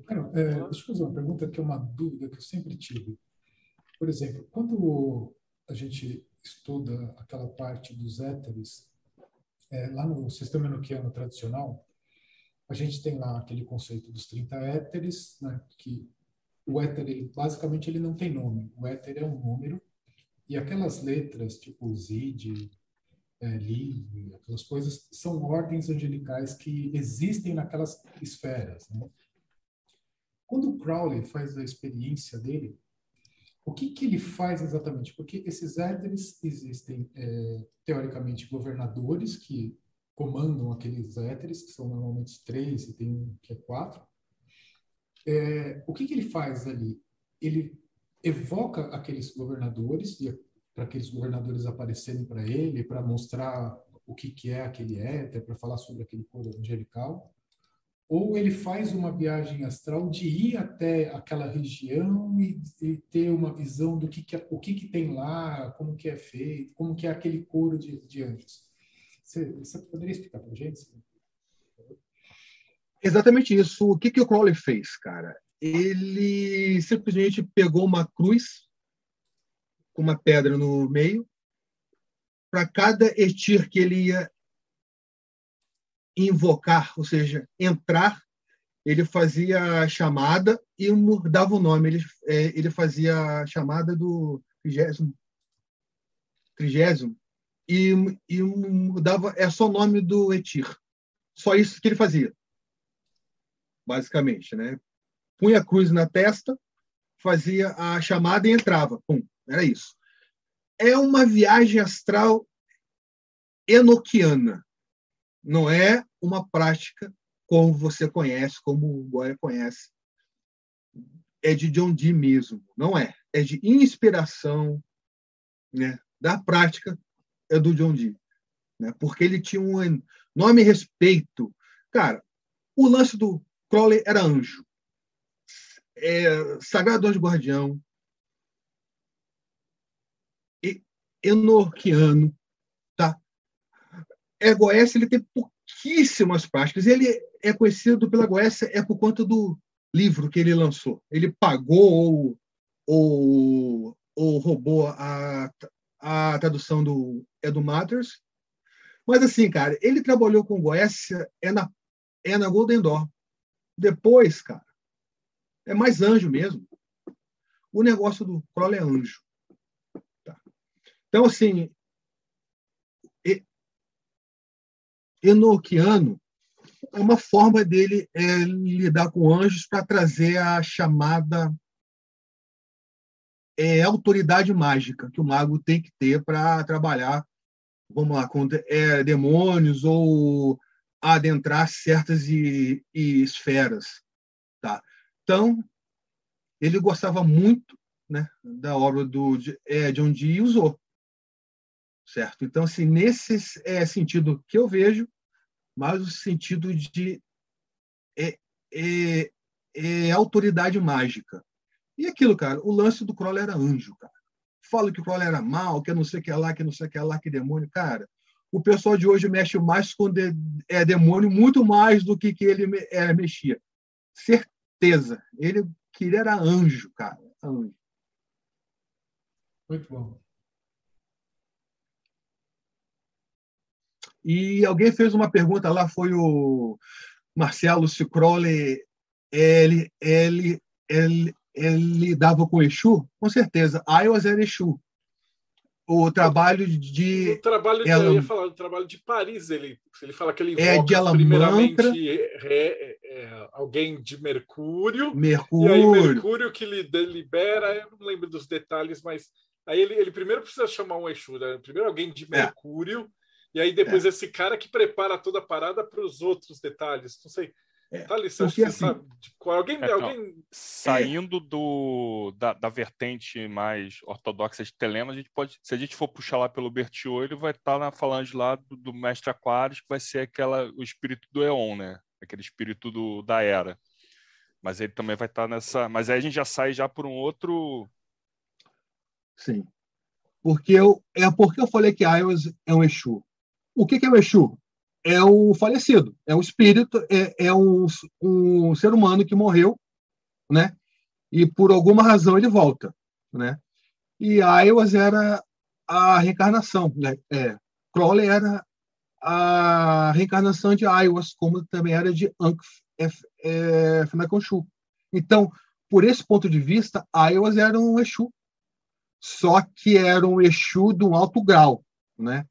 Cara, é, deixa eu fazer uma pergunta que é uma dúvida que eu sempre tive. Por exemplo, quando a gente estuda aquela parte dos éteres, é, lá no sistema enoquiano tradicional, a gente tem lá aquele conceito dos 30 éteres, né, que o éter, ele, basicamente, ele não tem nome. O éter é um número, e aquelas letras, tipo Zid, é, Li, aquelas coisas, são ordens angelicais que existem naquelas esferas. Né? Quando o Crowley faz a experiência dele, o que, que ele faz exatamente? Porque esses éteres existem, é, teoricamente, governadores que comandam aqueles éteres, que são normalmente três e tem um que é quatro. É, o que, que ele faz ali? Ele evoca aqueles governadores, para aqueles governadores aparecerem para ele, para mostrar o que, que é aquele éter, para falar sobre aquele coro angelical ou ele faz uma viagem astral de ir até aquela região e, e ter uma visão do que, que é, o que, que tem lá, como que é feito, como que é aquele coro de, de anjos. Você, você poderia explicar para a gente? Exatamente isso. O que, que o Crowley fez, cara? Ele simplesmente pegou uma cruz com uma pedra no meio. Para cada etir que ele ia invocar, ou seja, entrar, ele fazia a chamada e mudava o nome. Ele, é, ele fazia a chamada do trigésimo, trigésimo e, e mudava, é só o nome do Etir. Só isso que ele fazia, basicamente. Né? Punha a cruz na testa, fazia a chamada e entrava. Pum, era isso. É uma viagem astral enoquiana. Não é uma prática como você conhece, como o Goya conhece. É de John Dee mesmo, não é. É de inspiração né, da prática é do John Dee. Né, porque ele tinha um enorme respeito. Cara, o lance do Crowley era anjo. É, Sagrado Anjo Guardião. E, Enoquiano. Tá? É, Goethe ele tem pouquíssimas práticas. Ele é conhecido pela Goécia é por conta do livro que ele lançou. Ele pagou ou, ou, ou roubou a, a tradução do Edu Matters. Mas, assim, cara, ele trabalhou com Goécia é na, é na Golden Door. Depois, cara, é mais anjo mesmo. O negócio do Crowley é anjo. Tá. Então, assim, enoquiano é uma forma dele é, lidar com anjos para trazer a chamada é, autoridade mágica que o mago tem que ter para trabalhar, vamos lá, com é, demônios ou adentrar certas e, e esferas, tá? Então ele gostava muito, né, da obra do é, John Dee e usou certo? Então, assim, nesse é, sentido que eu vejo, mas o sentido de é, é, é, autoridade mágica. E aquilo, cara, o lance do Crowley era anjo, cara. Fala que o Crowley era mal, que não sei o que lá, que não sei o que lá, que demônio. Cara, o pessoal de hoje mexe mais com de, é, demônio, muito mais do que, que ele é, mexia. Certeza. Ele queria era anjo, cara. Anjo. Muito bom. E alguém fez uma pergunta lá, foi o Marcelo Cicrole, ele, ele, ele, ele dava com Exu? Com certeza. Iowa era Exu. O trabalho de. O trabalho de, ela, eu ia falar, o trabalho de Paris, ele, ele fala que ele é invoca é de primeiramente é, é, alguém de Mercúrio. Mercúrio. E aí Mercúrio que lhe libera, eu não lembro dos detalhes, mas aí ele, ele primeiro precisa chamar um Exu, né? primeiro alguém de é. Mercúrio, e aí depois é. esse cara que prepara toda a parada para os outros detalhes. Não sei. É. Tá ali, você, Porque, assim, sabe? Tipo, alguém, é, alguém... Saindo do, da, da, vertente mais ortodoxa de Telema, a gente pode, se a gente for puxar lá pelo Bertiô, ele vai estar tá na falange lá do, do, Mestre Aquários, que vai ser aquela, o espírito do Eon, né? Aquele espírito do, da Era. Mas ele também vai estar tá nessa. Mas aí a gente já sai já por um outro. Sim. Porque eu, é porque eu falei que Ios é um Exu. O que, é o Exu? É o falecido, é o espírito, é, é um, um ser humano que morreu, né? E por alguma razão ele volta, né? E Aiwas era a reencarnação, né? É, Crowley era a reencarnação de Aiwas, como também era de Ankh é, Funakonshu. Então, por esse ponto de vista, Aiwas era um Exu, só que era um Exu de um alto grau, né?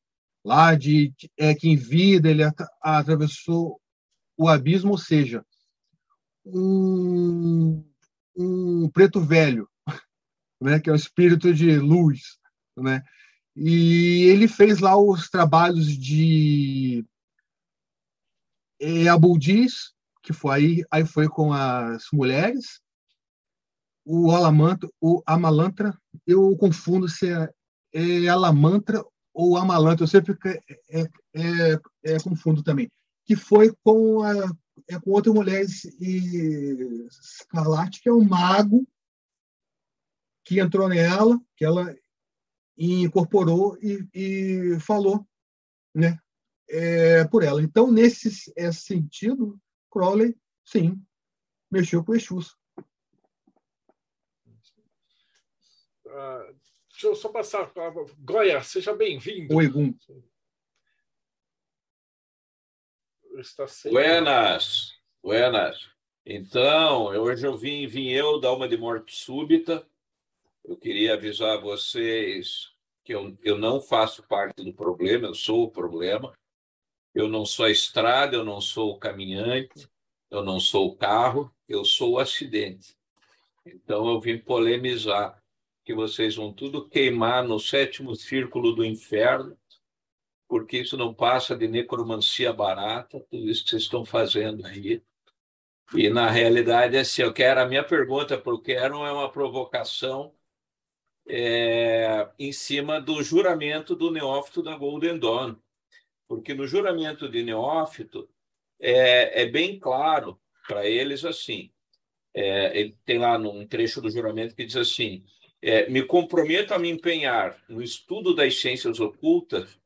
Lá de é, que em vida ele atravessou o abismo, ou seja, um, um preto velho, né, que é o espírito de luz, né? E ele fez lá os trabalhos de é, Abudis, que foi aí, aí foi com as mulheres, o Alamantra, o Amalantra, eu confundo se é, é Alamantra ou Amalanto, eu sempre é, é, é, é, confundo também, que foi com, a, é, com outra mulher, e que é um mago que entrou nela, que ela incorporou e, e falou né, é, por ela. Então, nesse é, sentido, Crowley, sim, mexeu com o Exus. Uh, deixa eu só passar. Goya, seja bem-vindo. Oi, Gum. Está sendo... Buenas, buenas. Então, hoje eu vim, vim eu dar uma de morte súbita. Eu queria avisar vocês que eu, eu não faço parte do problema, eu sou o problema. Eu não sou a estrada, eu não sou o caminhante, eu não sou o carro, eu sou o acidente. Então eu vim polemizar que vocês vão tudo queimar no sétimo círculo do inferno, porque isso não passa de necromancia barata, tudo isso que vocês estão fazendo aí. E na realidade, assim, eu quero a minha pergunta para o Quero é uma provocação é, em cima do juramento do neófito da Golden Dawn, porque no juramento de neófito é, é bem claro para eles assim, é, ele tem lá num trecho do juramento que diz assim: é, me comprometo a me empenhar no estudo das ciências ocultas,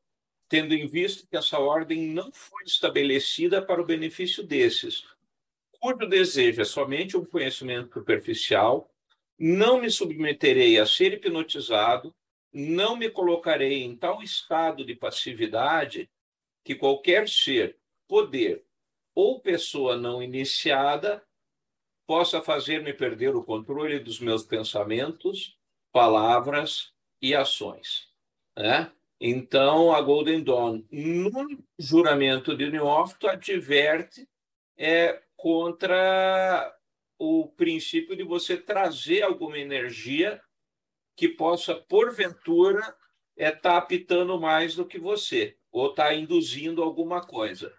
tendo em vista que essa ordem não foi estabelecida para o benefício desses, cujo desejo é somente um conhecimento superficial, não me submeterei a ser hipnotizado, não me colocarei em tal estado de passividade que qualquer ser, poder ou pessoa não iniciada possa fazer-me perder o controle dos meus pensamentos, palavras e ações. Né? Então, a Golden Dawn, no juramento de Neófito, adverte é, contra o princípio de você trazer alguma energia que possa, porventura, estar é, tá apitando mais do que você, ou estar tá induzindo alguma coisa.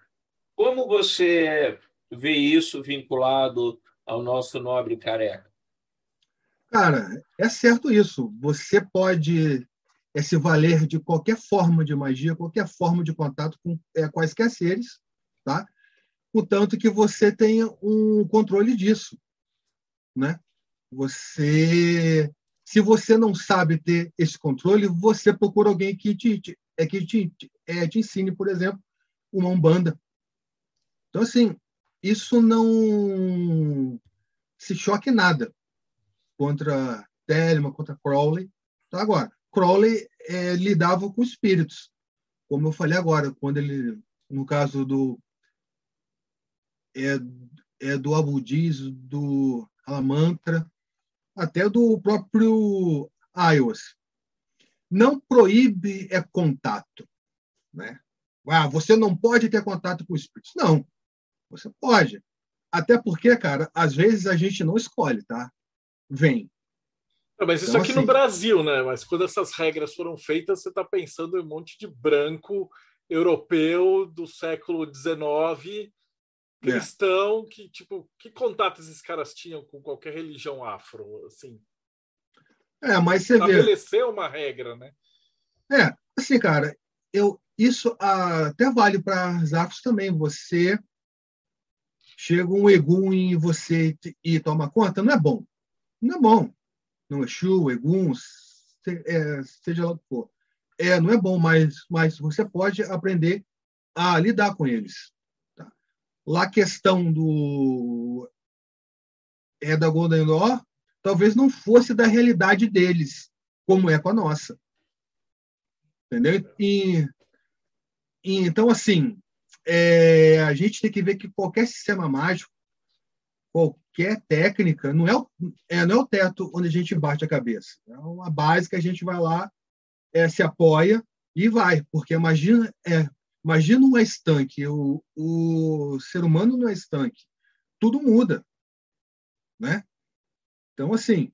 Como você vê isso vinculado ao nosso nobre careca? Cara, é certo isso. Você pode é, se valer de qualquer forma de magia, qualquer forma de contato com é, quaisquer seres, tá? Contanto que você tenha um controle disso, né? Você, se você não sabe ter esse controle, você procura alguém que te, te é que te, é, te ensine, por exemplo, uma umbanda, então, assim, isso não se choque nada contra Telema, contra Crowley. Então, agora, Crowley é, lidava com espíritos, como eu falei agora, quando ele, no caso do é, é do Abudiz, do Alamantra, até do próprio Ios. Não proíbe é contato, né? Ah, você não pode ter contato com espíritos. Não. Você pode. Até porque, cara, às vezes a gente não escolhe, tá? Vem. Não, mas isso então, aqui assim, no Brasil, né? Mas quando essas regras foram feitas, você está pensando em um monte de branco europeu do século XIX, cristão, é. que tipo, que contato esses caras tinham com qualquer religião afro, assim? É, mas você vê. Estabeleceu uma regra, né? É, assim, cara, eu isso até vale para os afros também. Você chega um Egum em você e toma conta, não é bom. Não é bom. Não é Exu, Egum, é, seja lá o que for. É, não é bom, mas, mas você pode aprender a lidar com eles. Tá? Lá a questão do é da Golden Law talvez não fosse da realidade deles, como é com a nossa. Entendeu? E, e então, assim, é, a gente tem que ver que qualquer sistema mágico, qualquer técnica, não é, o, é, não é o teto onde a gente bate a cabeça. É uma base que a gente vai lá, é, se apoia e vai. Porque imagina, é, imagina um estanque, o, o ser humano não é estanque. Tudo muda. Né? Então, assim,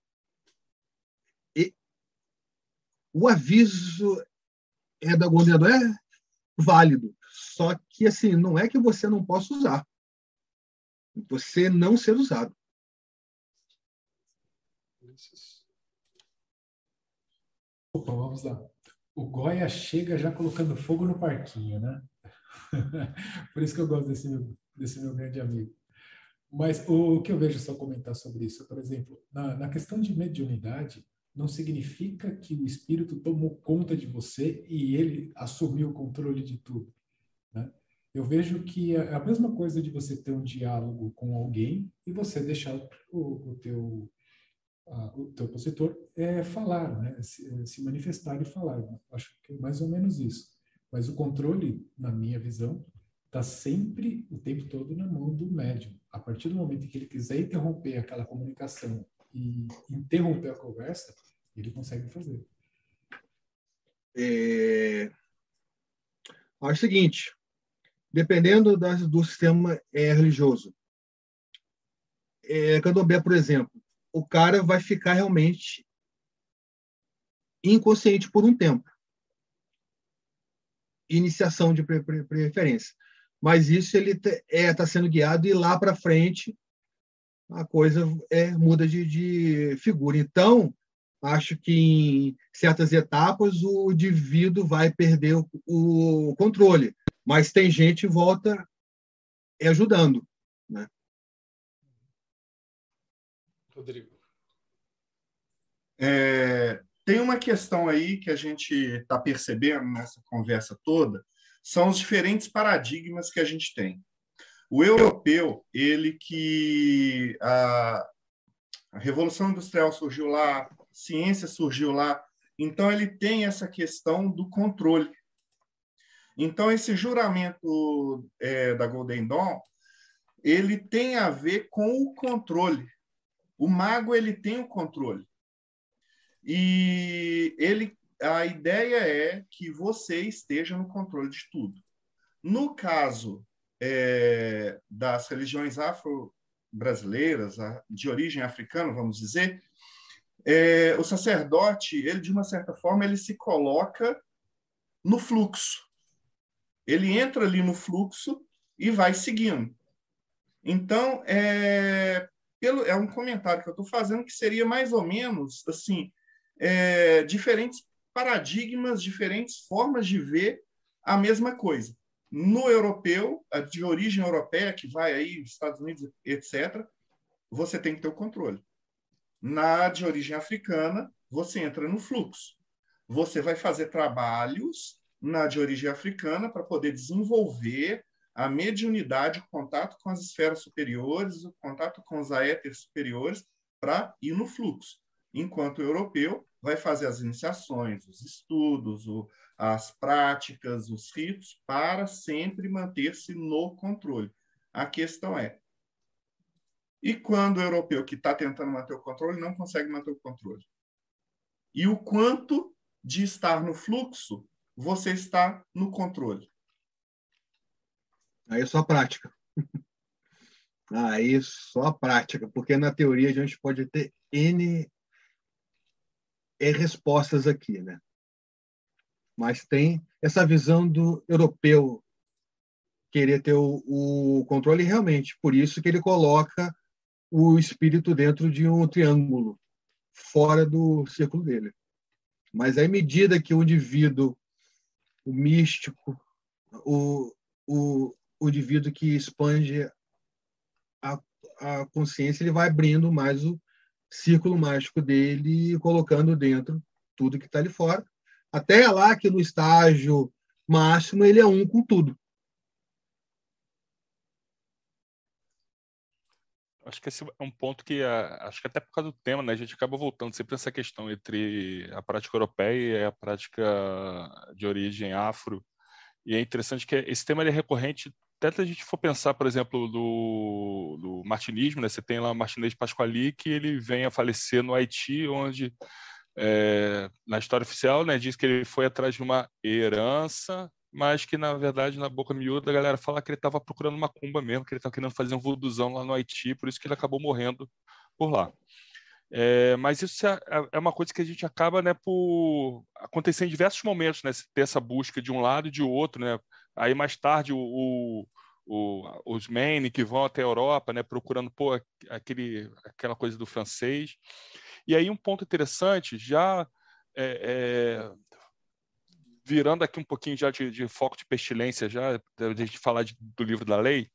e, o aviso é da Gondedor é válido. Só que, assim, não é que você não possa usar. Você não ser usado. Opa, vamos lá. O Goya chega já colocando fogo no parquinho, né? Por isso que eu gosto desse meu, desse meu grande amigo. Mas o que eu vejo só comentar sobre isso, por exemplo, na, na questão de mediunidade, não significa que o espírito tomou conta de você e ele assumiu o controle de tudo. Né? Eu vejo que é a mesma coisa de você ter um diálogo com alguém e você deixar o, o teu o teu opositor é falar, né? Se, se, manifestar e falar. Acho que é mais ou menos isso. Mas o controle, na minha visão, está sempre o tempo todo na mão do médium. A partir do momento em que ele quiser interromper aquela comunicação e interromper a conversa, ele consegue fazer. É... Acho o seguinte, dependendo das, do sistema é, religioso, é, candomblé, por exemplo, o cara vai ficar realmente inconsciente por um tempo. Iniciação de preferência. Mas isso ele está é, tá sendo guiado e lá para frente a coisa é, muda de, de figura. Então, acho que em certas etapas o indivíduo vai perder o, o controle, mas tem gente em volta ajudando. Né? Rodrigo. É, tem uma questão aí que a gente está percebendo nessa conversa toda, são os diferentes paradigmas que a gente tem. O europeu, ele que a, a Revolução Industrial surgiu lá, ciência surgiu lá, então ele tem essa questão do controle. Então esse juramento é, da Golden Dawn, ele tem a ver com o controle. O mago ele tem o controle. E ele a ideia é que você esteja no controle de tudo. No caso é, das religiões afro-brasileiras, de origem africana, vamos dizer, é, o sacerdote, ele de uma certa forma, ele se coloca no fluxo. Ele entra ali no fluxo e vai seguindo. Então, é, pelo, é um comentário que eu estou fazendo que seria mais ou menos assim é, diferentes paradigmas, diferentes formas de ver a mesma coisa. No europeu, de origem europeia, que vai aí, Estados Unidos, etc., você tem que ter o controle. Na de origem africana, você entra no fluxo. Você vai fazer trabalhos na de origem africana para poder desenvolver a mediunidade, o contato com as esferas superiores, o contato com os aéteres superiores, para ir no fluxo. Enquanto o europeu vai fazer as iniciações, os estudos, o, as práticas, os ritos, para sempre manter-se no controle. A questão é, e quando o europeu que está tentando manter o controle não consegue manter o controle? E o quanto de estar no fluxo você está no controle? Aí é só prática. Aí só a prática, porque na teoria a gente pode ter N é respostas aqui, né? Mas tem essa visão do europeu querer ter o, o controle realmente, por isso que ele coloca o espírito dentro de um triângulo, fora do círculo dele. Mas à medida que o indivíduo, o místico, o, o, o indivíduo que expande a, a consciência, ele vai abrindo mais o, círculo mágico dele, colocando dentro tudo que está ali fora. Até lá que no estágio máximo ele é um com tudo. Acho que esse é um ponto que, acho que até por causa do tema, né, a gente acaba voltando sempre essa questão entre a prática europeia e a prática de origem afro. E é interessante que esse tema é recorrente até se a gente for pensar, por exemplo, do, do martinismo, né? Você tem lá o Martinez Pasquali, que ele vem a falecer no Haiti, onde é, na história oficial, né, diz que ele foi atrás de uma herança, mas que na verdade na boca miúda a galera fala que ele estava procurando uma cumba mesmo, que ele estava querendo fazer um vuduzão lá no Haiti, por isso que ele acabou morrendo por lá. É, mas isso é, é, uma coisa que a gente acaba, né, por acontecer em diversos momentos, né, ter essa busca de um lado e de outro, né. Aí mais tarde o, o, o os Maine que vão até a Europa, né, procurando pô, aquele, aquela coisa do francês. E aí um ponto interessante, já é, é, virando aqui um pouquinho já de, de foco de pestilência, já de falar de, do livro da lei.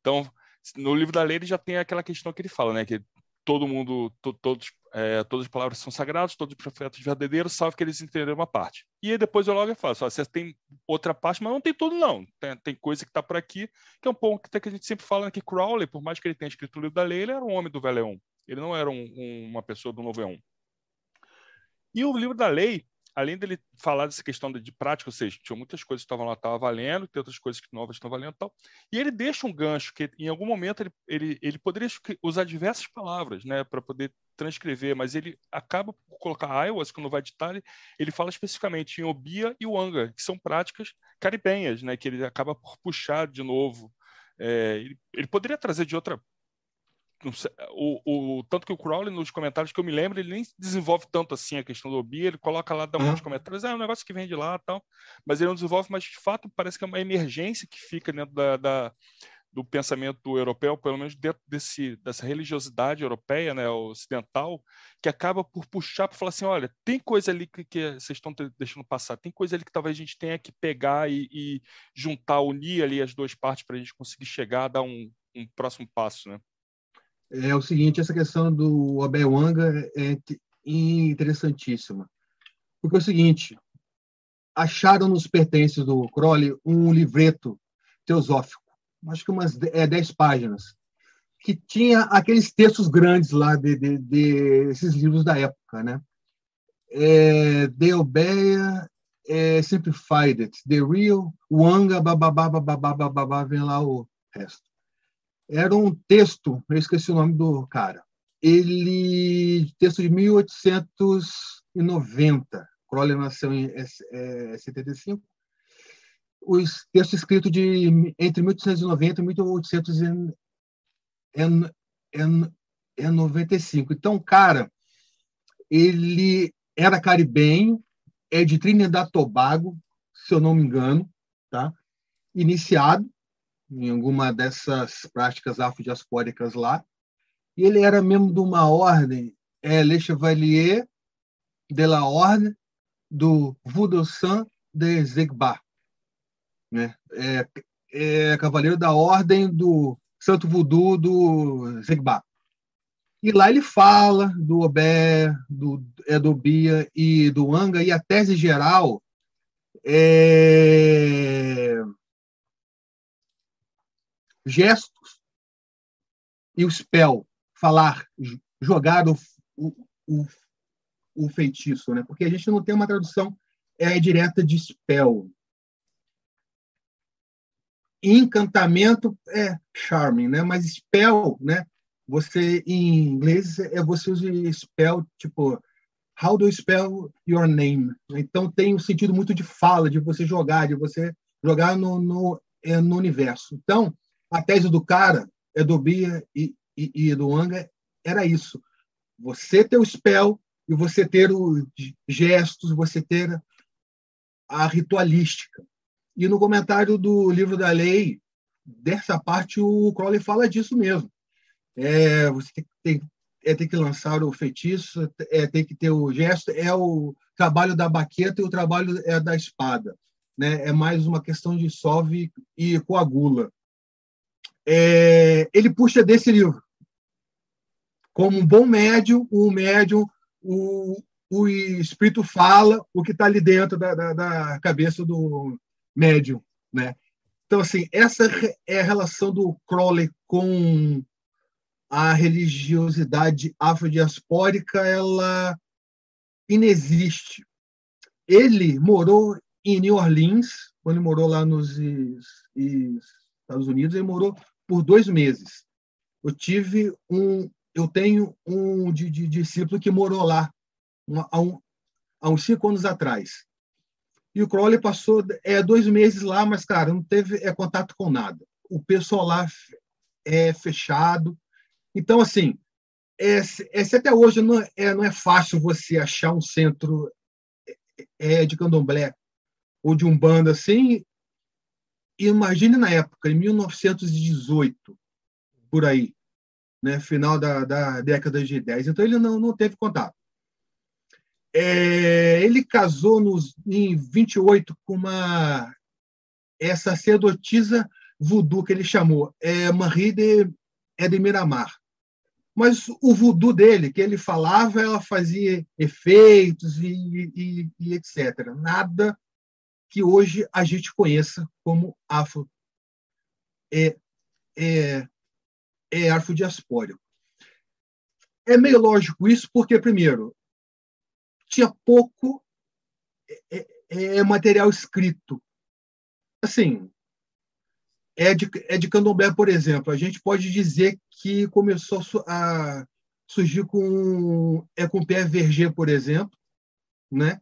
Então, no livro da lei ele já tem aquela questão que ele fala, né, que todo mundo, to, todos, é, todas as palavras são sagradas, todos os profetas verdadeiros, salvo que eles entenderam uma parte. E aí depois eu logo falo, você tem outra parte, mas não tem tudo não. Tem, tem coisa que está por aqui, que é um ponto que a gente sempre fala que Crowley, por mais que ele tenha escrito o livro da lei, ele era um homem do Veleon. Ele não era um, um, uma pessoa do Novo Eon. E o livro da lei, além dele falar dessa questão de, prática, ou seja, tinha muitas coisas que estavam lá, estavam valendo, tem outras coisas que novas estão valendo e tal. E ele deixa um gancho que, em algum momento, ele, ele, ele poderia usar diversas palavras, né, para poder transcrever, mas ele acaba por colocar Iowas, quando vai editar, ele fala especificamente em Obia e Wanga, que são práticas caribenhas, né, que ele acaba por puxar de novo. É, ele, ele poderia trazer de outra o, o, tanto que o Crowley, nos comentários que eu me lembro, ele nem desenvolve tanto assim a questão do Obi, ele coloca lá, dá um de comentários, é um negócio que vem de lá tal, mas ele não desenvolve, mas de fato parece que é uma emergência que fica dentro da, da do pensamento europeu, pelo menos dentro desse, dessa religiosidade europeia, né, ocidental, que acaba por puxar para falar assim, olha, tem coisa ali que, que vocês estão deixando passar, tem coisa ali que talvez a gente tenha que pegar e, e juntar, unir ali as duas partes para a gente conseguir chegar a dar um, um próximo passo, né? É o seguinte, essa questão do Abel Wanga é interessantíssima. Porque é o seguinte, acharam nos pertences do Crowley um livreto teosófico, acho que umas é, dez páginas, que tinha aqueles textos grandes lá de, de, de esses livros da época, né? É, The Obeia, é, Simplified It, The Real, Wanga, bababá, bababá, bababá, vem lá o resto era um texto, eu esqueci o nome do cara. Ele, texto de 1890. Crowley nasceu em é, 75. Os textos escritos de entre 1890 e 1895. Então, cara, ele era caribenho, é de Trinidad Tobago, se eu não me engano, tá? Iniciado em alguma dessas práticas afrodiaspóricas lá. E ele era membro de uma ordem, é, Le Chevalier de la Ordre do Voodoo Saint de Zegba. Né? É, é cavaleiro da ordem do Santo Voodoo do Zegba. E lá ele fala do Obé, do Edobia e do Anga, e a tese geral é gestos e o spell, falar, jogar o, o, o, feitiço, né? Porque a gente não tem uma tradução é direta de spell. Encantamento é charming, né? Mas spell, né? Você em inglês é você usa spell tipo how do you spell your name? Então tem um sentido muito de fala, de você jogar, de você jogar no, no, é, no universo. Então, a tese do cara, Edobia e, e, e do Anga, era isso. Você ter o spell e você ter os gestos, você ter a ritualística. E no comentário do livro da lei, dessa parte, o Crowley fala disso mesmo. É, você tem, tem, é ter que lançar o feitiço, é ter que ter o gesto, é o trabalho da baqueta e o trabalho é da espada. Né? É mais uma questão de solve e coagula é, ele puxa desse livro. Como um bom médium, o médium, o, o espírito fala o que está ali dentro da, da, da, cabeça do médium. Né? Então, assim, essa é a relação do Crowley com a religiosidade afrodiaspórica, ela inexiste. Ele morou em New Orleans, quando ele morou lá nos Estados Unidos, ele morou por dois meses. Eu tive um, eu tenho um de, de, discípulo que morou lá há, um, há uns cinco anos atrás. E o Crowley passou é, dois meses lá, mas, cara, não teve é, contato com nada. O pessoal lá é fechado. Então, assim, é, é, até hoje não é, não é fácil você achar um centro é, de candomblé ou de um banda assim, imagine na época, em 1918, por aí, né, final da, da década de 10. Então, ele não, não teve contato. É, ele casou nos, em 28 com uma é, sacerdotisa voodoo, que ele chamou é, Marie de, é Miramar. Mas o voodoo dele, que ele falava, ela fazia efeitos e, e, e etc. Nada que hoje a gente conheça como afro é, é, é afrodiaspórico. é meio lógico isso, porque, primeiro, tinha pouco é, é, é material escrito. Assim, é de, é de candomblé, por exemplo. A gente pode dizer que começou a surgir com, é com Pierre Verger, por exemplo, né?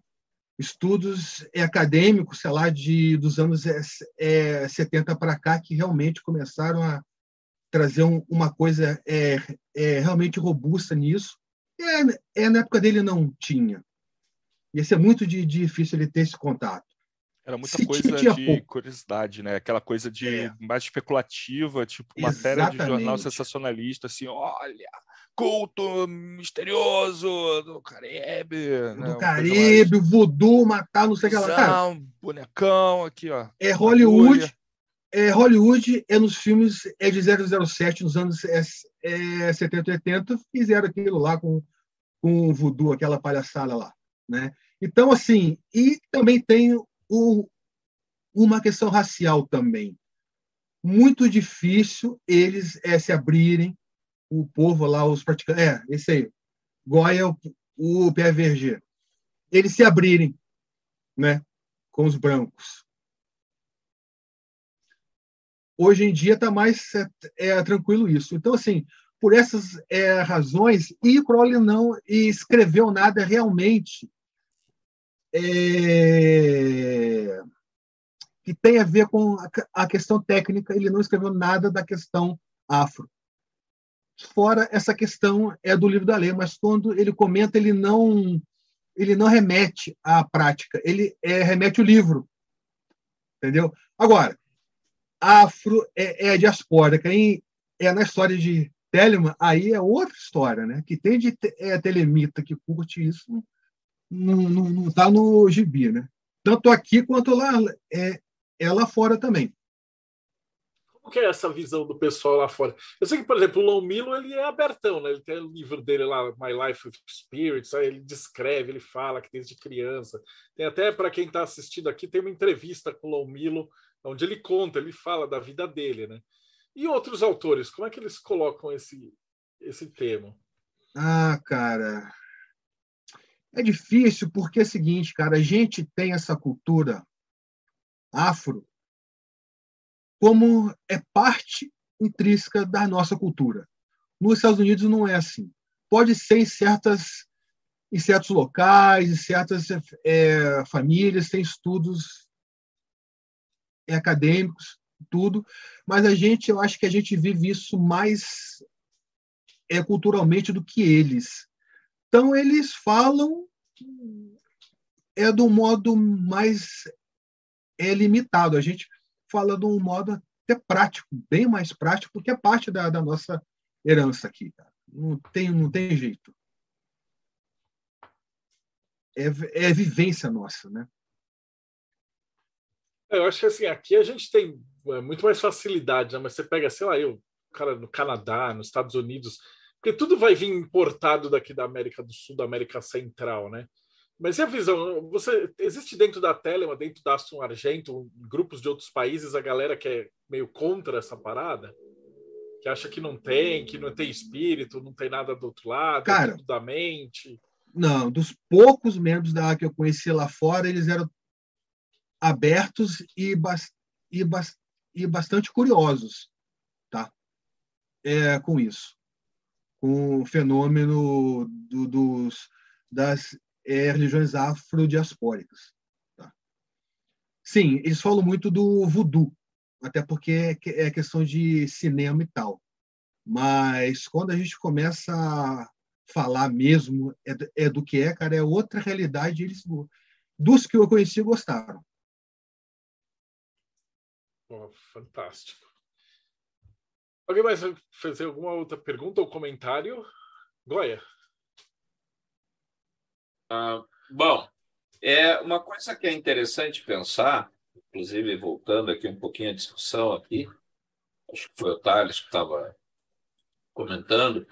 Estudos acadêmicos, sei lá, de, dos anos é, 70 para cá, que realmente começaram a trazer um, uma coisa é, é, realmente robusta nisso. É, é, na época dele não tinha. Ia ser muito de, de difícil ele ter esse contato. Era muita Se coisa tinha, de pouco. curiosidade, né? Aquela coisa de é. mais especulativa, tipo matéria Exatamente. de jornal sensacionalista, assim, olha, culto misterioso do Caribe. Né? Do Caribe, mais... voodoo, matar, não sei o que lá. Cara, bonecão, aqui, ó. É Hollywood. É, Hollywood é nos filmes é de 007, nos anos é, 70 e 80, fizeram aquilo lá com, com o voodoo, aquela palhaçada lá. Né? Então, assim, e também tem o, uma questão racial também. Muito difícil eles é, se abrirem, o povo lá, os praticantes. É, esse aí. Goya, o, o PVG. Eles se abrirem né, com os brancos. Hoje em dia está mais é, é, tranquilo isso. Então, assim, por essas é, razões, e Crowley não escreveu nada realmente é, que tem a ver com a, questão técnica, ele não escreveu nada da questão afro. Fora essa questão é do livro da lei, mas quando ele comenta, ele não ele não remete à prática, ele é, remete o livro. Entendeu? Agora, afro é, é diaspórica, hein? é na história de Telemann, aí é outra história, né? Que tem de é, telemita que curte isso, não está no gibi, né? Tanto aqui quanto lá, é, é lá fora também. Que é essa visão do pessoal lá fora? Eu sei que, por exemplo, o Lon Milo ele é abertão, né? Ele tem o livro dele lá, My Life with Spirits, aí ele descreve, ele fala que desde criança. Tem até, para quem está assistindo aqui, tem uma entrevista com o Lon Milo, onde ele conta, ele fala da vida dele, né? E outros autores, como é que eles colocam esse, esse tema? Ah, cara, é difícil porque é o seguinte, cara, a gente tem essa cultura afro como é parte intrínseca da nossa cultura. Nos Estados Unidos não é assim. Pode ser em certas em certos locais, em certas é, famílias, tem estudos acadêmicos, tudo, mas a gente, eu acho que a gente vive isso mais é, culturalmente do que eles. Então, eles falam é do modo mais é limitado. A gente fala de um modo até prático, bem mais prático, porque é parte da, da nossa herança aqui. Não tem, não tem jeito. É, é vivência nossa, né? É, eu acho que assim, aqui a gente tem é, muito mais facilidade, né? mas você pega, sei lá, eu, cara, no Canadá, nos Estados Unidos, porque tudo vai vir importado daqui da América do Sul, da América Central, né? Mas e a visão? Você existe dentro da Telema, dentro da Aston Argento, grupos de outros países, a galera que é meio contra essa parada? Que acha que não tem, que não tem espírito, não tem nada do outro lado, Cara, é da mente. Não, dos poucos membros da que eu conheci lá fora, eles eram abertos e, e, e bastante curiosos, tá? É, com isso com o fenômeno do, dos, das é, religiões afrodiaspóricas. Tá? Sim, eles falam muito do voodoo, até porque é, é questão de cinema e tal. Mas quando a gente começa a falar mesmo é, é do que é, cara, é outra realidade. Eles, dos que eu conheci, gostaram. Oh, fantástico. Alguém mais vai fazer alguma outra pergunta ou comentário? Goya. Ah, bom, é uma coisa que é interessante pensar, inclusive voltando aqui um pouquinho à discussão aqui, acho que foi o Thales que estava comentando,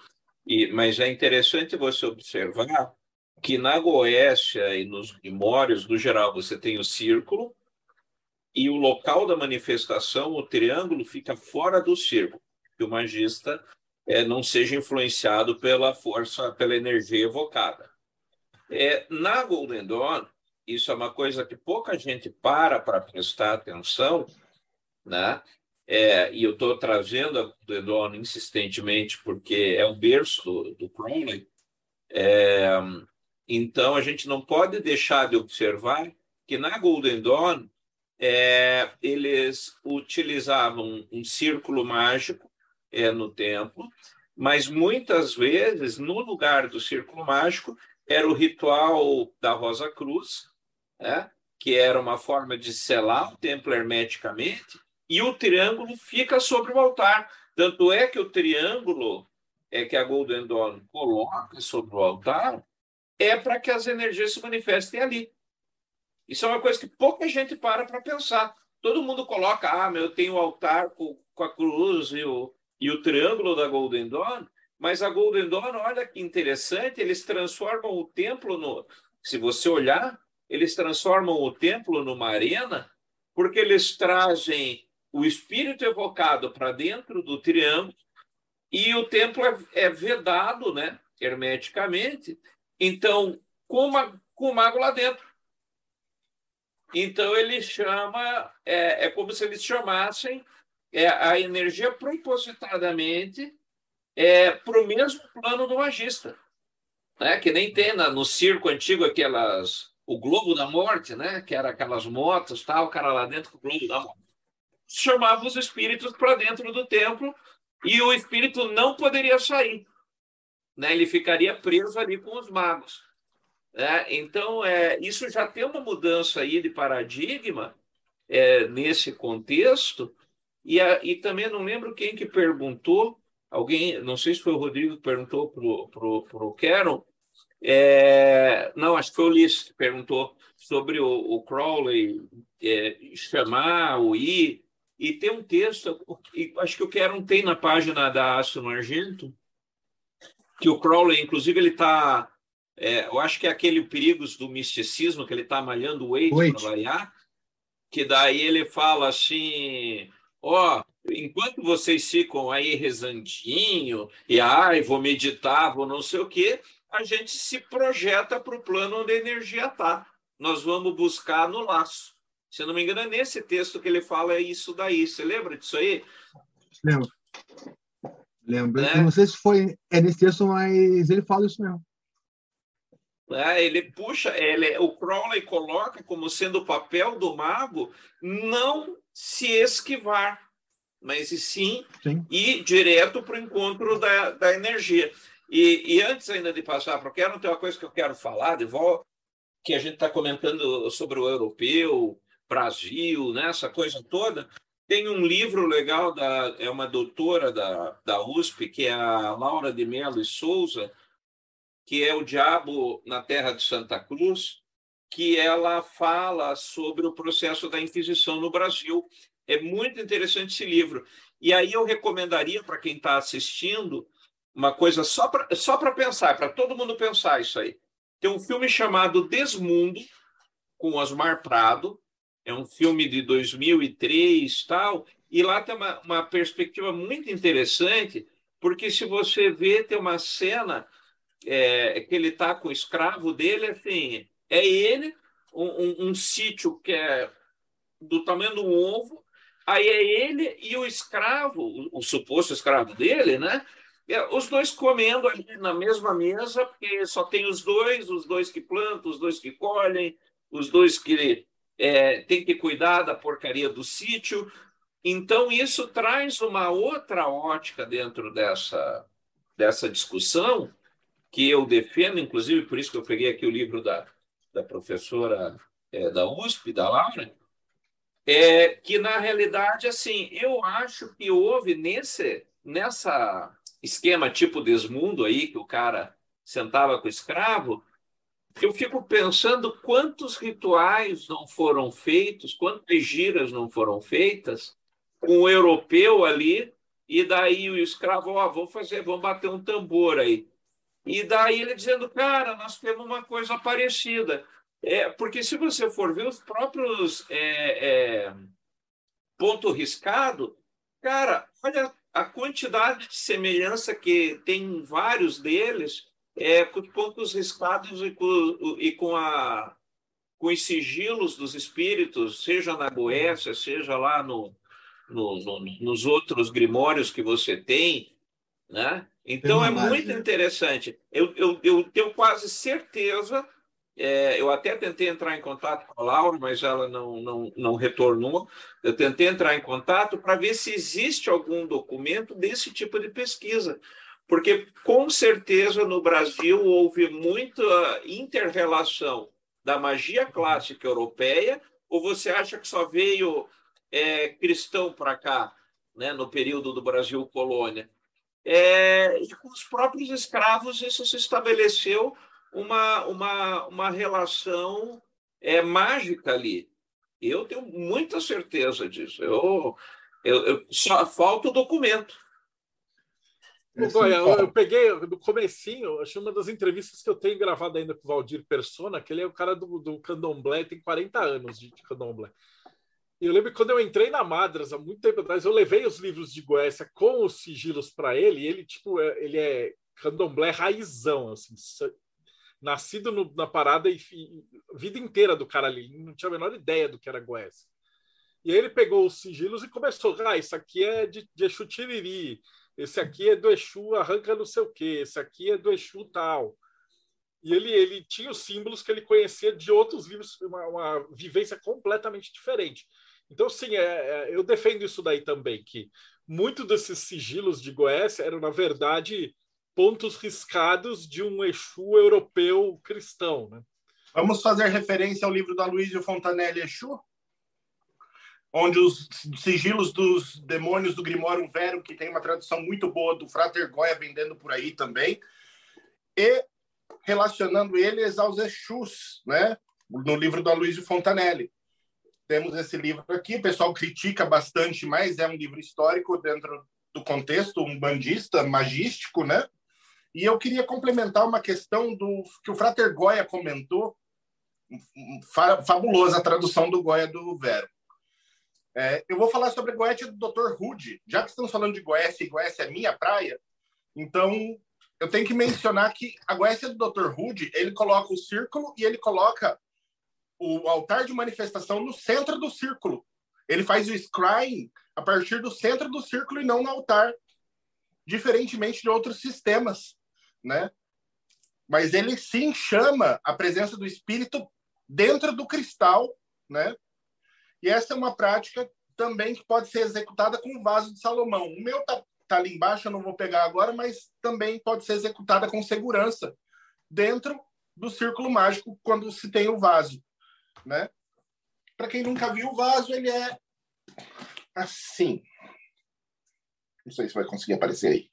e, mas é interessante você observar que na Goécia e nos Grimórios, no geral, você tem o círculo, e o local da manifestação, o triângulo, fica fora do círculo que o magista é, não seja influenciado pela força, pela energia evocada. É, na Golden Dawn, isso é uma coisa que pouca gente para para prestar atenção, né? É, e eu estou trazendo a Golden Dawn insistentemente porque é o berço do, Crowley. É, então, a gente não pode deixar de observar que na Golden Dawn é, eles utilizavam um círculo mágico é, no templo, mas muitas vezes, no lugar do círculo mágico, era o ritual da Rosa Cruz, né? que era uma forma de selar o templo hermeticamente, e o triângulo fica sobre o altar. Tanto é que o triângulo é que a Golden Dawn coloca sobre o altar é para que as energias se manifestem ali. Isso é uma coisa que pouca gente para para pensar. Todo mundo coloca, ah, eu tenho o altar com, com a cruz e o, e o triângulo da Golden Dawn, mas a Golden Dawn, olha que interessante, eles transformam o templo no. Se você olhar, eles transformam o templo numa arena, porque eles trazem o espírito evocado para dentro do triângulo e o templo é, é vedado, né, hermeticamente. Então, com, com o mago lá dentro. Então, ele chama, é, é como se eles chamassem é, a energia propositadamente é, para o mesmo plano do magista. Né? Que nem tem na, no circo antigo aquelas. O Globo da Morte, né? que era aquelas motos, tal, o cara lá dentro com o Globo da Morte. Chamava os espíritos para dentro do templo e o espírito não poderia sair. Né? Ele ficaria preso ali com os magos. Né? Então, é, isso já tem uma mudança aí de paradigma é, nesse contexto, e, a, e também não lembro quem que perguntou, alguém, não sei se foi o Rodrigo que perguntou para o pro, pro Caron, é, não, acho que foi o Ulisses que perguntou sobre o, o Crowley é, chamar, o ir, e tem um texto, acho que o Caron tem na página da Astro Argento, que o Crowley, inclusive, ele está, é, eu acho que é aquele Perigos do Misticismo, que ele está malhando o Wade para variar, que daí ele fala assim, ó, oh, enquanto vocês ficam aí rezandinho, e ai, vou meditar, vou não sei o quê, a gente se projeta para o plano onde a energia está. Nós vamos buscar no laço. Se não me engano, é nesse texto que ele fala é isso daí. Você lembra disso aí? Lembro. Lembro. Né? Não sei se foi é nesse texto, mas ele fala isso mesmo. É, ele puxa, ele, o Crowley coloca como sendo o papel do mago não se esquivar, mas e sim, sim. ir direto para o encontro da, da energia. E, e, antes ainda de passar para o quero, tem uma coisa que eu quero falar de volta, que a gente está comentando sobre o europeu, Brasil, né, essa coisa toda. Tem um livro legal, da, é uma doutora da, da USP, que é a Laura de Mello e Souza, que é O Diabo na Terra de Santa Cruz, que ela fala sobre o processo da Inquisição no Brasil. É muito interessante esse livro. E aí eu recomendaria para quem está assistindo uma coisa só para só pensar, para todo mundo pensar isso aí. Tem um filme chamado Desmundo, com Osmar Prado. É um filme de 2003 tal. E lá tem uma, uma perspectiva muito interessante, porque se você vê, tem uma cena é, que ele está com o escravo dele, assim, é ele, um, um, um, sítio que é do tamanho do ovo, aí é ele e o escravo, o, suposto escravo dele, né? É, os dois comendo ali na mesma mesa, porque só tem os dois, os dois que plantam, os dois que colhem, os dois que é, têm que cuidar da porcaria do sítio. Então, isso traz uma outra ótica dentro dessa, dessa discussão, que eu defendo, inclusive por isso que eu peguei aqui o livro da, da professora é, da USP, da Laura, é que na realidade, assim, eu acho que houve nesse nessa esquema tipo desmundo aí que o cara sentava com o escravo, eu fico pensando quantos rituais não foram feitos, quantas giras não foram feitas com o europeu ali, e daí o escravo, ó, vou fazer, vamos bater um tambor aí. E daí ele dizendo, cara, nós temos uma coisa parecida. É, porque se você for ver os próprios é, é, ponto riscado, cara, olha a quantidade de semelhança que tem em vários deles é com os pontos riscados e com, e com, a, com os sigilos dos espíritos, seja na Goécia, seja lá no, no, no, nos outros grimórios que você tem, né? Então é muito interessante. Eu, eu, eu tenho quase certeza é, eu até tentei entrar em contato com a Laura, mas ela não, não, não retornou. Eu tentei entrar em contato para ver se existe algum documento desse tipo de pesquisa, porque com certeza no Brasil houve muita interrelação da magia clássica europeia, ou você acha que só veio é, cristão para cá, né, no período do Brasil colônia? É, e com os próprios escravos isso se estabeleceu uma, uma, uma relação é, mágica ali. Eu tenho muita certeza disso. Eu, eu, eu só falta o documento. Eu, eu, peguei no comecinho, acho uma das entrevistas que eu tenho gravado ainda com o Valdir Persona, que ele é o cara do, do candomblé, tem 40 anos de, de candomblé. E eu lembro que quando eu entrei na Madras, há muito tempo atrás, eu levei os livros de Goécia com os sigilos para ele, e ele, tipo, é, ele é candomblé raizão, assim, nascido no, na parada e, e, vida inteira do cara ali, não tinha a menor ideia do que era Goécia. E aí ele pegou os sigilos e começou, ah, isso aqui é de, de Exu Tiriri, esse aqui é do Exu arranca não sei o quê, esse aqui é do Exu tal. E ele, ele tinha os símbolos que ele conhecia de outros livros, uma, uma vivência completamente diferente. Então, sim, é, é, eu defendo isso daí também, que muito desses sigilos de Goécia eram, na verdade, pontos riscados de um Exu europeu cristão. Né? Vamos fazer referência ao livro da Luísio Fontanelli Exu? Onde os sigilos dos demônios do Grimório Vero, que tem uma tradução muito boa do Frater Goya vendendo por aí também, e relacionando eles aos Exus, né? no livro da Luísio Fontanelli. Temos esse livro aqui, o pessoal critica bastante, mas é um livro histórico dentro do contexto um bandista magístico, né? E eu queria complementar uma questão do que o Frater Goya comentou, fabulosa a tradução do Goya do Vero. É, eu vou falar sobre Goethe do Dr. Rude. Já que estamos falando de Goécia e Goécia é minha praia, então eu tenho que mencionar que a Goécia do Dr. Rude, ele coloca o círculo e ele coloca o altar de manifestação no centro do círculo. Ele faz o scrying a partir do centro do círculo e não no altar, diferentemente de outros sistemas né? Mas ele sim chama a presença do espírito dentro do cristal, né? E essa é uma prática também que pode ser executada com o vaso de Salomão. O meu tá, tá ali embaixo, eu não vou pegar agora, mas também pode ser executada com segurança dentro do círculo mágico quando se tem o vaso, né? Para quem nunca viu o vaso, ele é assim. Não sei se vai conseguir aparecer aí.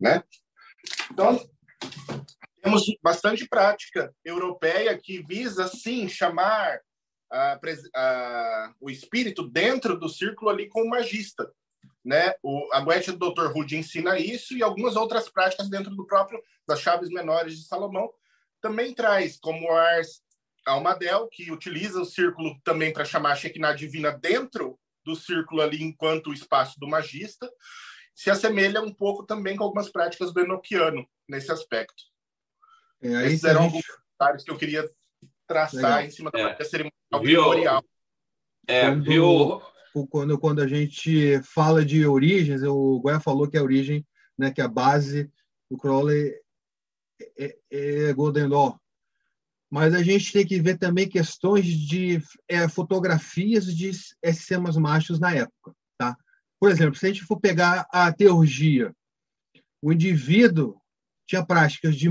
Né? Então, temos bastante prática europeia que visa, sim, chamar a, a, o espírito dentro do círculo ali com o magista. Né? O, a Goethe do Dr. Rude ensina isso e algumas outras práticas dentro do próprio das chaves menores de Salomão também traz, como o Ars Almadel, que utiliza o círculo também para chamar a Shekinah divina dentro do círculo ali enquanto o espaço do magista se assemelha um pouco também com algumas práticas do Enochiano nesse aspecto. É, Esses eram gente... alguns comentários que eu queria traçar Legal. em cima da é. cerimonial memorial. É, quando, viu? Quando, quando a gente fala de origens, o Goya falou que a origem, né, que a base do Crowley é, é, é Golden Dawn. Mas a gente tem que ver também questões de é, fotografias de sistemas machos na época. Por exemplo, se a gente for pegar a teurgia, o indivíduo tinha práticas de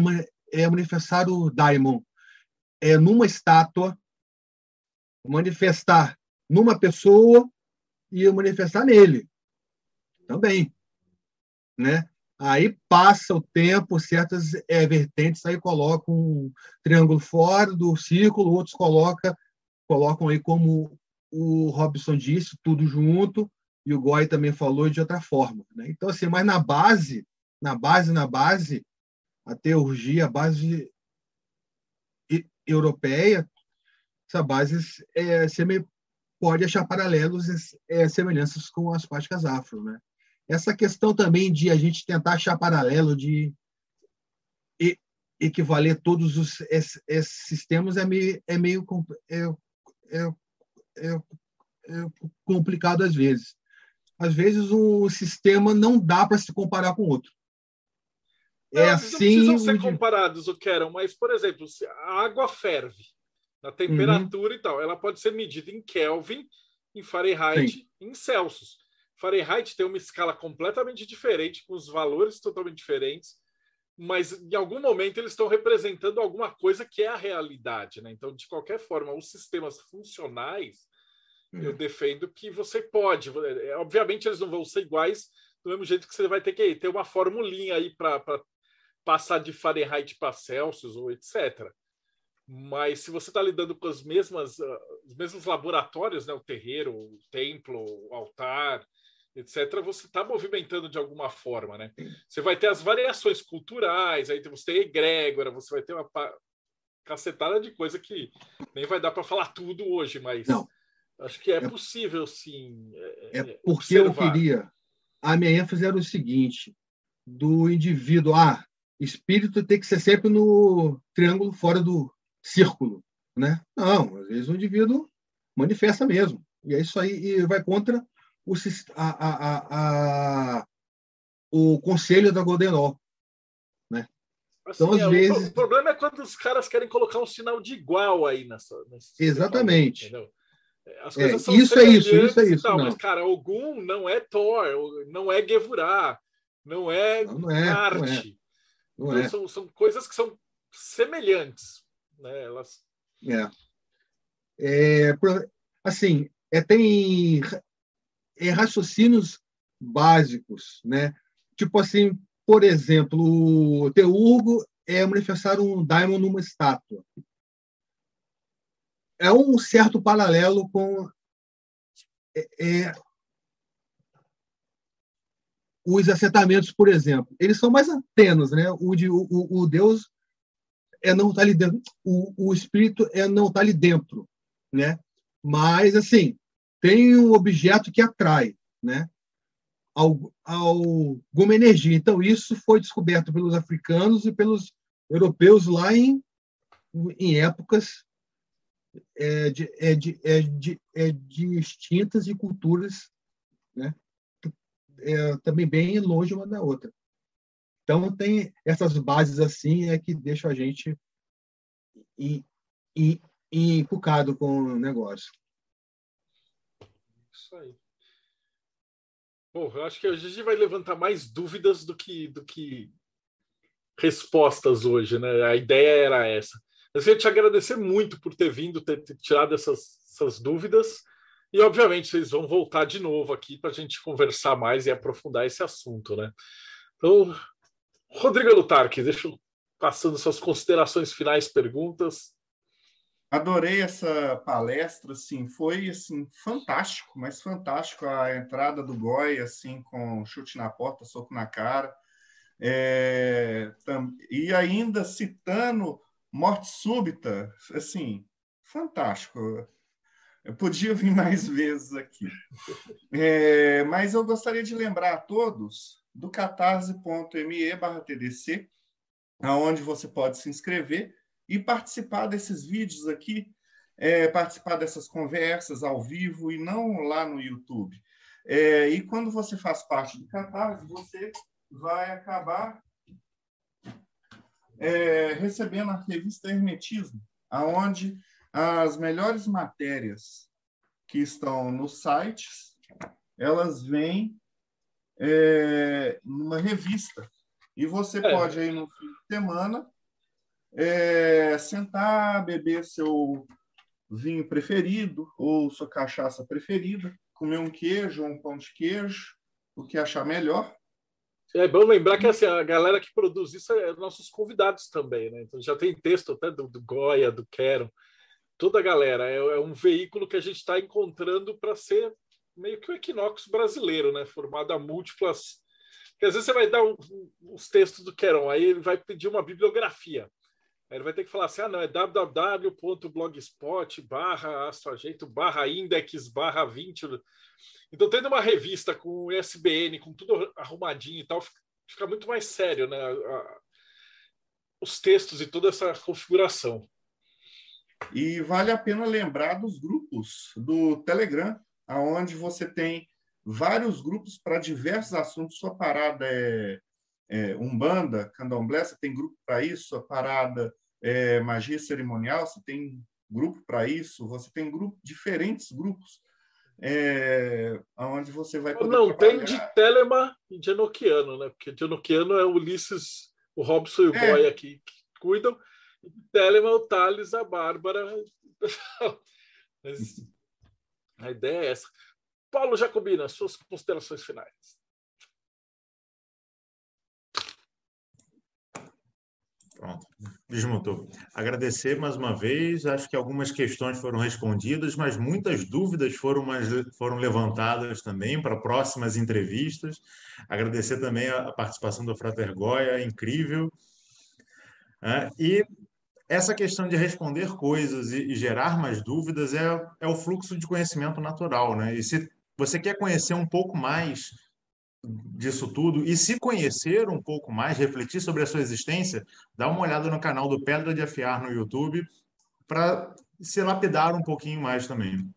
é, manifestar o daimon é, numa estátua, manifestar numa pessoa e manifestar nele também, né? Aí passa o tempo, certas é, vertentes aí colocam um triângulo fora do círculo, outros colocam colocam aí como o Robson disse, tudo junto, e o Goy também falou de outra forma. Né? Então, assim, mas na base, na base, na base, a teurgia, a base europeia, essa base é, pode achar paralelos, é, semelhanças com as práticas afro, né? essa questão também de a gente tentar achar paralelo de equivaler todos os, esses, esses sistemas é meio, é meio é, é, é, é complicado às vezes. Às vezes um sistema não dá para se comparar com outro. É não, assim. Não precisam ser comparados, o que eram, mas, por exemplo, se a água ferve na temperatura uhum. e tal, ela pode ser medida em Kelvin, em Fahrenheit, Sim. em Celsius. Fahrenheit tem uma escala completamente diferente, com os valores totalmente diferentes, mas em algum momento eles estão representando alguma coisa que é a realidade, né? Então, de qualquer forma, os sistemas funcionais, uhum. eu defendo que você pode. É, obviamente, eles não vão ser iguais do mesmo jeito que você vai ter que ter uma formulinha aí para passar de Fahrenheit para Celsius ou etc. Mas se você está lidando com as mesmas, uh, os mesmos laboratórios, né, o terreiro, o templo, o altar, etc., você está movimentando de alguma forma, né? Você vai ter as variações culturais, aí você tem egrégora, você vai ter uma cacetada de coisa que nem vai dar para falar tudo hoje, mas Não. Acho que é, é possível, sim. É, é, é porque observar. eu queria. A minha ênfase era o seguinte: do indivíduo, ah, espírito tem que ser sempre no triângulo fora do círculo, né? Não, às vezes o indivíduo manifesta mesmo. E é isso aí, e vai contra o, a, a, a, o conselho da Goldenol. Né? Assim, então, às é, vezes... O problema é quando os caras querem colocar um sinal de igual aí nessa. Exatamente. Sinal, As é, coisas é, são isso é isso, isso é isso. Tal, mas, cara, Ogum não é Thor, não é Gevurah, não é não, não é, Marte. Não é. Não então, é. São, são coisas que são semelhantes. Né? Elas... É. é assim, é, tem é, raciocínios básicos, né? Tipo assim, por exemplo, o Teurgo é manifestar um daimon numa estátua. É um certo paralelo com é, é, os assentamentos, por exemplo. Eles são mais antenas, né? O, de, o, o Deus é não estar tá ali dentro, o, o espírito é não estar tá ali dentro, né? Mas assim, tem um objeto que atrai, né? alguma energia. Então, isso foi descoberto pelos africanos e pelos europeus lá em, em épocas é, de, é, de, é, de, é distintas e culturas né? É, também bem longe uma da outra. Então, tem essas bases assim é que deixam a gente encucado com o negócio. Isso aí. Bom, eu acho que a gente vai levantar mais dúvidas do que, do que respostas hoje, né? A ideia era essa. Eu queria te agradecer muito por ter vindo, ter, ter tirado essas, essas dúvidas. E, obviamente, vocês vão voltar de novo aqui para a gente conversar mais e aprofundar esse assunto, né? Então, Rodrigo Lutarque, deixa eu passando suas considerações finais, perguntas. Adorei essa palestra, assim, foi assim fantástico, mas fantástico a entrada do Goi, assim, com chute na porta, soco na cara, é, e ainda citando morte súbita, assim, fantástico. Eu podia vir mais vezes aqui. É, mas eu gostaria de lembrar a todos do catarse.me barra TDC, aonde você pode se inscrever e participar desses vídeos aqui, é, participar dessas conversas ao vivo e não lá no YouTube. É, e quando você faz parte do Catarse, você vai acabar é, recebendo a revista Hermetismo, aonde as melhores matérias que estão nos sites, elas vêm é, numa revista. E você é. pode aí no fim de semana é, sentar, beber seu vinho preferido ou sua cachaça preferida, comer um queijo ou um pão de queijo, o que achar melhor. É bom lembrar que assim, a galera que produz isso é nossos convidados também, né? Então já tem texto até do, do Goya, do Quero, toda a galera. É, é um veículo que a gente está encontrando para ser meio que o Equinox brasileiro, né? Formado a múltiplas. Porque às vezes você vai dar um, os textos do Queron, aí ele vai pedir uma bibliografia. Aí ele vai ter que falar assim: ah, não, é www.blogspot barra astroajeito barra index barra 20. Então, tendo uma revista com ISBN, com tudo arrumadinho e tal, fica muito mais sério, né? Os textos e toda essa configuração. E vale a pena lembrar dos grupos do Telegram, aonde você tem vários grupos para diversos assuntos. Sua parada é, é Umbanda, Candomblé, você tem grupo para isso. Sua parada é magia cerimonial, você tem grupo para isso. Você tem grupo, diferentes grupos é, onde você vai poder Não, trabalhar. tem de Telema e de Enoquiano, né? Porque de Enoquiano é o Ulisses, o Robson e o é. Boy aqui que cuidam. Telema, o Thales, a Bárbara. Mas a ideia é essa. Paulo Jacobina, suas considerações finais. Pronto, desmontou. Agradecer mais uma vez, acho que algumas questões foram respondidas, mas muitas dúvidas foram, mais, foram levantadas também para próximas entrevistas. Agradecer também a, participação do Frater Goya, incrível. É, e essa questão de responder coisas e, e, gerar mais dúvidas é, é o fluxo de conhecimento natural, né? E se você quer conhecer um pouco mais disso tudo e se conhecer um pouco mais, refletir sobre a sua existência, dá uma olhada no canal do Pedra de Afiar no YouTube para se lapidar um pouquinho mais também.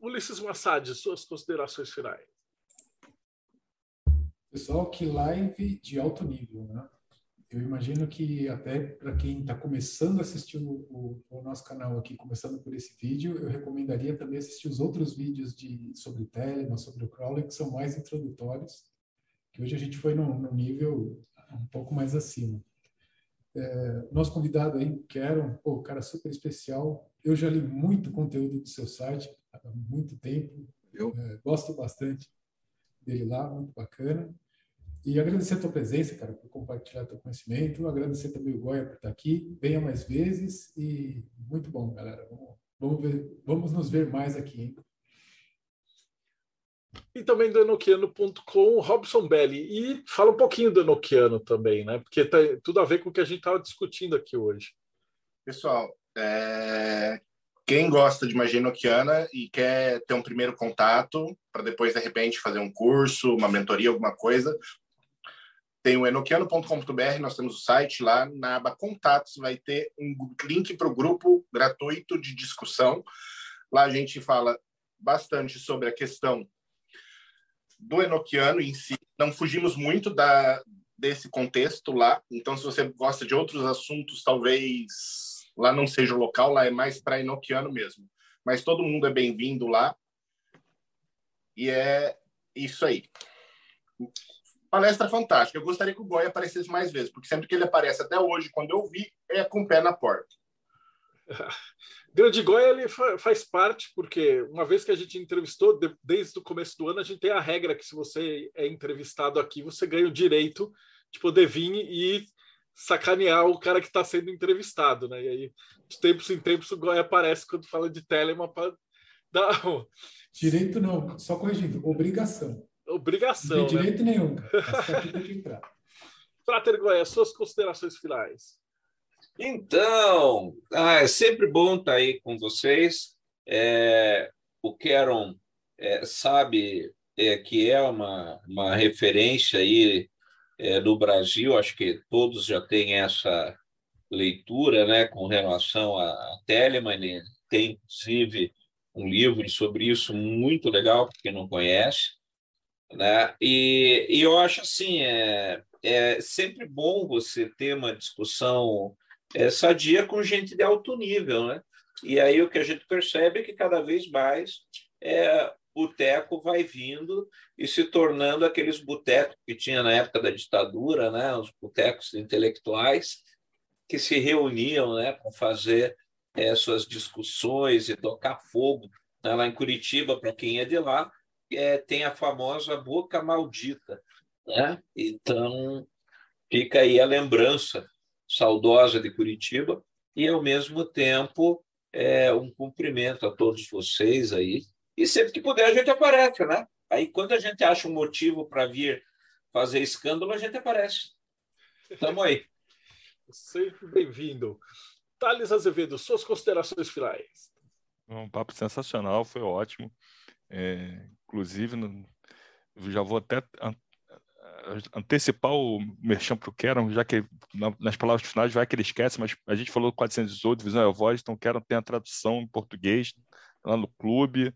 Ulisses Massad, suas considerações finais. Pessoal, que live de alto nível, né? Eu imagino que até para quem está começando a assistir o, o, o, nosso canal aqui, começando por esse vídeo, eu recomendaria também assistir os outros vídeos de, sobre Telemann, sobre o crawling, que são mais introdutórios, que hoje a gente foi num, num nível um pouco mais acima. É, nosso convidado aí, Karen, pô, cara super especial. Eu já li muito conteúdo do seu site há muito tempo. Eu é, gosto bastante dele lá, muito bacana. E agradecer a tua presença, cara, por compartilhar teu conhecimento. Agradecer também o Goya por estar aqui. Venha mais vezes e muito bom, galera. Vamos, vamos, ver, vamos nos ver mais aqui, hein? E também do Enoquiano.com, Robson Belli. E fala um pouquinho do Enoquiano também, né? Porque tem tudo a ver com o que a gente estava discutindo aqui hoje. Pessoal, é... quem gosta de magia enoquiana e quer ter um primeiro contato para depois, de repente, fazer um curso, uma mentoria, alguma coisa, tem o enoquiano.com.br, nós temos o site lá, na aba Contatos vai ter um link para o grupo gratuito de discussão. Lá a gente fala bastante sobre a questão do enoquiano em si. Não fugimos muito da, desse contexto lá. Então, se você gosta de outros assuntos, talvez lá não seja o local, lá é mais para enoquiano mesmo. Mas todo mundo é bem-vindo lá. E é isso aí palestra fantástica. Eu gostaria que o Goya aparecesse mais vezes, porque sempre que ele aparece até hoje, quando eu vi, é com o pé na porta. Grande Goya ele faz parte, porque uma vez que a gente entrevistou, desde o começo do ano, a gente tem a regra que se você é entrevistado aqui, você ganha o direito de poder vir e sacanear o cara que está sendo entrevistado, né? E aí, de tempos em tempos, o Goya aparece quando fala de Telema para dar. Direito não, só corrigindo, obrigação. Obrigação. Não tem né? direito nenhum, cara. Frater Goiás, suas considerações finais. Então, ah, é sempre bom estar aí com vocês. É, o Keron é, sabe é, que é uma, uma referência aí é, no Brasil, acho que todos já têm essa leitura né, com relação a, a Telemann. Ele tem, inclusive, um livro sobre isso muito legal, para quem não conhece. Né? E, e eu acho assim, é, é sempre bom você ter uma discussão é, sadia com gente de alto nível, né? E aí o que a gente percebe é que cada vez mais é, o boteco vai vindo e se tornando aqueles botecos que tinha na época da ditadura, né? Os botecos intelectuais que se reuniam, né, para fazer é, suas discussões e tocar fogo. Né? Lá em Curitiba, para quem é de lá, é, tem a famosa boca maldita. Né? Então, fica aí a lembrança saudosa de Curitiba e, ao mesmo tempo, é, um cumprimento a todos vocês aí. E sempre que puder, a gente aparece, né? Aí, quando a gente acha um motivo para vir fazer escândalo, a gente aparece. Estamos aí. Sempre bem-vindo. Thales Azevedo, suas considerações finais. Um papo sensacional, foi ótimo. É, inclusive, já vou até antecipar o merchan para o Keron, já que nas palavras finais vai que ele esquece, mas a gente falou 418, Visão é a Voz, então Keron tem a tradução em português lá no clube.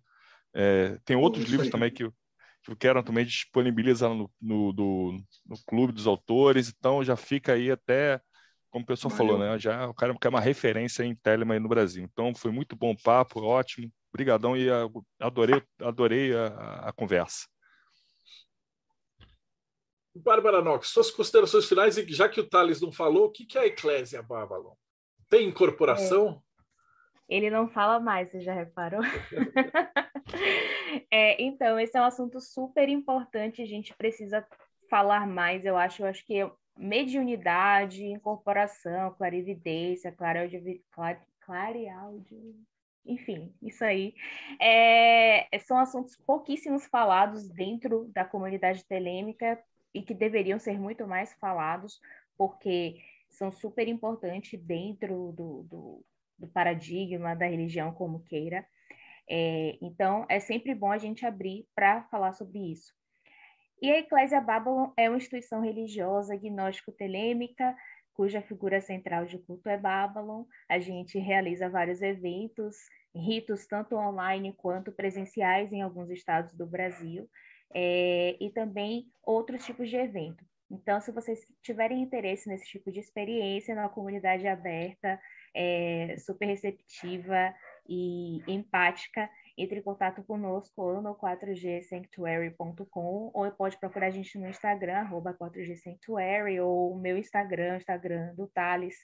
É, tem outros Isso livros aí. também que, que o Keron também disponibiliza no, no, do, no clube dos autores, então já fica aí até como o pessoal Valeu. falou, né? Já o cara é uma referência em Telema aí no Brasil. Então foi muito bom papo, ótimo, brigadão e adorei, adorei a, a conversa. Bárbara Nox, suas considerações finais, e já que o Thales não falou, o que é a Eclésia Babylon? Tem incorporação? É. Ele não fala mais, você já reparou? é, então, esse é um assunto super importante, a gente precisa falar mais, eu acho, eu acho que mediunidade, incorporação, clarividência, clareaudio, clareaudio, enfim, isso aí. É, são assuntos pouquíssimos falados dentro da comunidade telêmica e que deveriam ser muito mais falados, porque são super importantes dentro do, do, do paradigma da religião como queira. É, então, é sempre bom a gente abrir para falar sobre isso. E a Eclésia Babylon é uma instituição religiosa gnóstico-telêmica, cuja figura central de culto é Babylon. A gente realiza vários eventos, ritos tanto online quanto presenciais em alguns estados do Brasil, é, e também outros tipos de evento. Então, se vocês tiverem interesse nesse tipo de experiência, numa comunidade aberta, é, super receptiva e empática, entre em contato conosco ou no 4gsanctuary.com ou pode procurar a gente no Instagram, arroba 4gsanctuary, ou o meu Instagram, Instagram do Thales,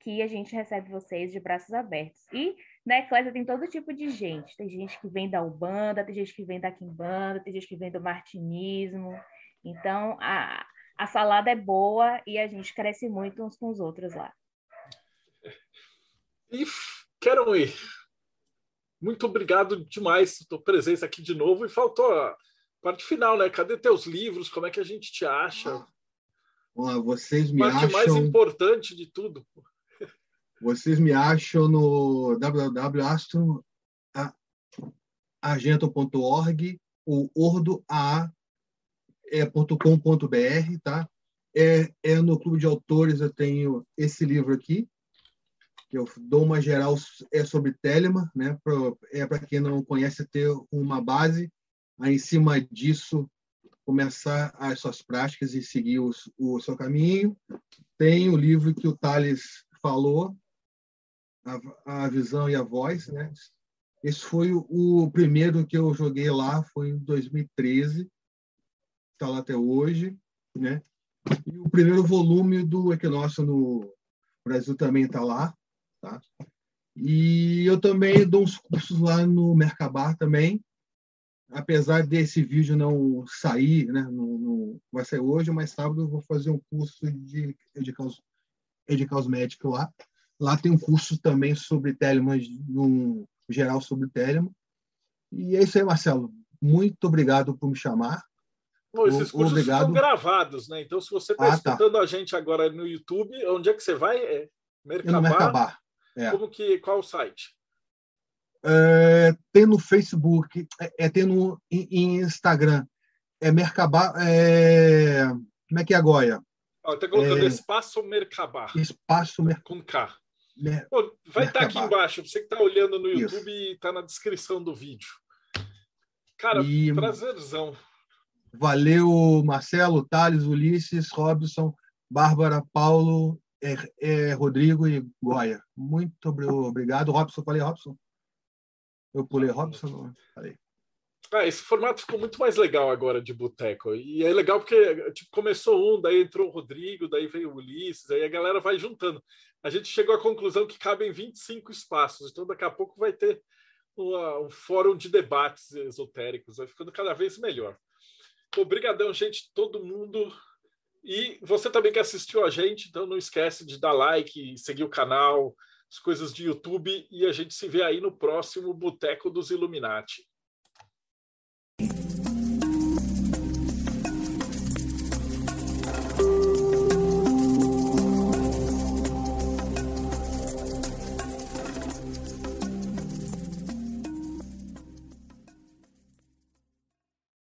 que a gente recebe vocês de braços abertos. E na Eclésia tem todo tipo de gente. Tem gente que vem da Ubanda, tem gente que vem da Quimbanda, tem gente que vem do Martinismo. Então, a, a salada é boa e a gente cresce muito uns com os outros lá. E quero ir muito obrigado demais por tua presença aqui de novo. E faltou a parte final, né? Cadê teus livros? Como é que a gente te acha? Olá, vocês me parte acham... mais importante de tudo. Vocês me acham no www.argento.org ou ordoa.com.br, tá? É, é no Clube de Autores, eu tenho esse livro aqui, eu dou uma geral é sobre Telema, né? Pro, é para quem não conhece ter uma base, aí em cima disso começar as suas práticas e seguir o, o seu caminho. Tem o livro que o Thales falou, a, a visão e a voz, né? Esse foi o, o primeiro que eu joguei lá, foi em 2013, está lá até hoje, né? E o primeiro volume do Equinócio no Brasil também está lá, Tá? E eu também dou uns cursos lá no Mercabar também, apesar desse vídeo não sair, né, não, não vai sair hoje, mas sábado eu vou fazer um curso de Edicaus, Edicaus Médico lá. Lá tem um curso também sobre Telemann, um geral sobre Telemann. E é isso aí, Marcelo. Muito obrigado por me chamar. Bom, esses cursos obrigado. estão gravados, né? Então, se você está ah, tá. escutando tá. a gente agora no YouTube, onde é que você vai? É Mercabar. É. Como que, qual o site? É, tem no Facebook, é, é tem no em, em Instagram. É Mercabar. É, como é que é agora? Está colocando é, Espaço Mercabar. Espaço Mercabar. Com K. Mer vai estar tá aqui embaixo. Você que está olhando no YouTube está na descrição do vídeo. Cara, e... prazerzão. Valeu, Marcelo, Thales, Ulisses, Robson, Bárbara, Paulo é, é Rodrigo e Goya. Muito obrigado. Robson, falei Robson? Eu pulei Robson? Falei. Ah, esse formato ficou muito mais legal agora de boteco. E é legal porque tipo, começou um, daí entrou o Rodrigo, daí veio o Ulisses, aí a galera vai juntando. A gente chegou à conclusão que cabem 25 espaços, então daqui a pouco vai ter um fórum de debates esotéricos, vai ficando cada vez melhor. Obrigadão, gente, todo mundo. E você também que assistiu a gente, então não esquece de dar like, seguir o canal, as coisas de YouTube, e a gente se vê aí no próximo Boteco dos Illuminati.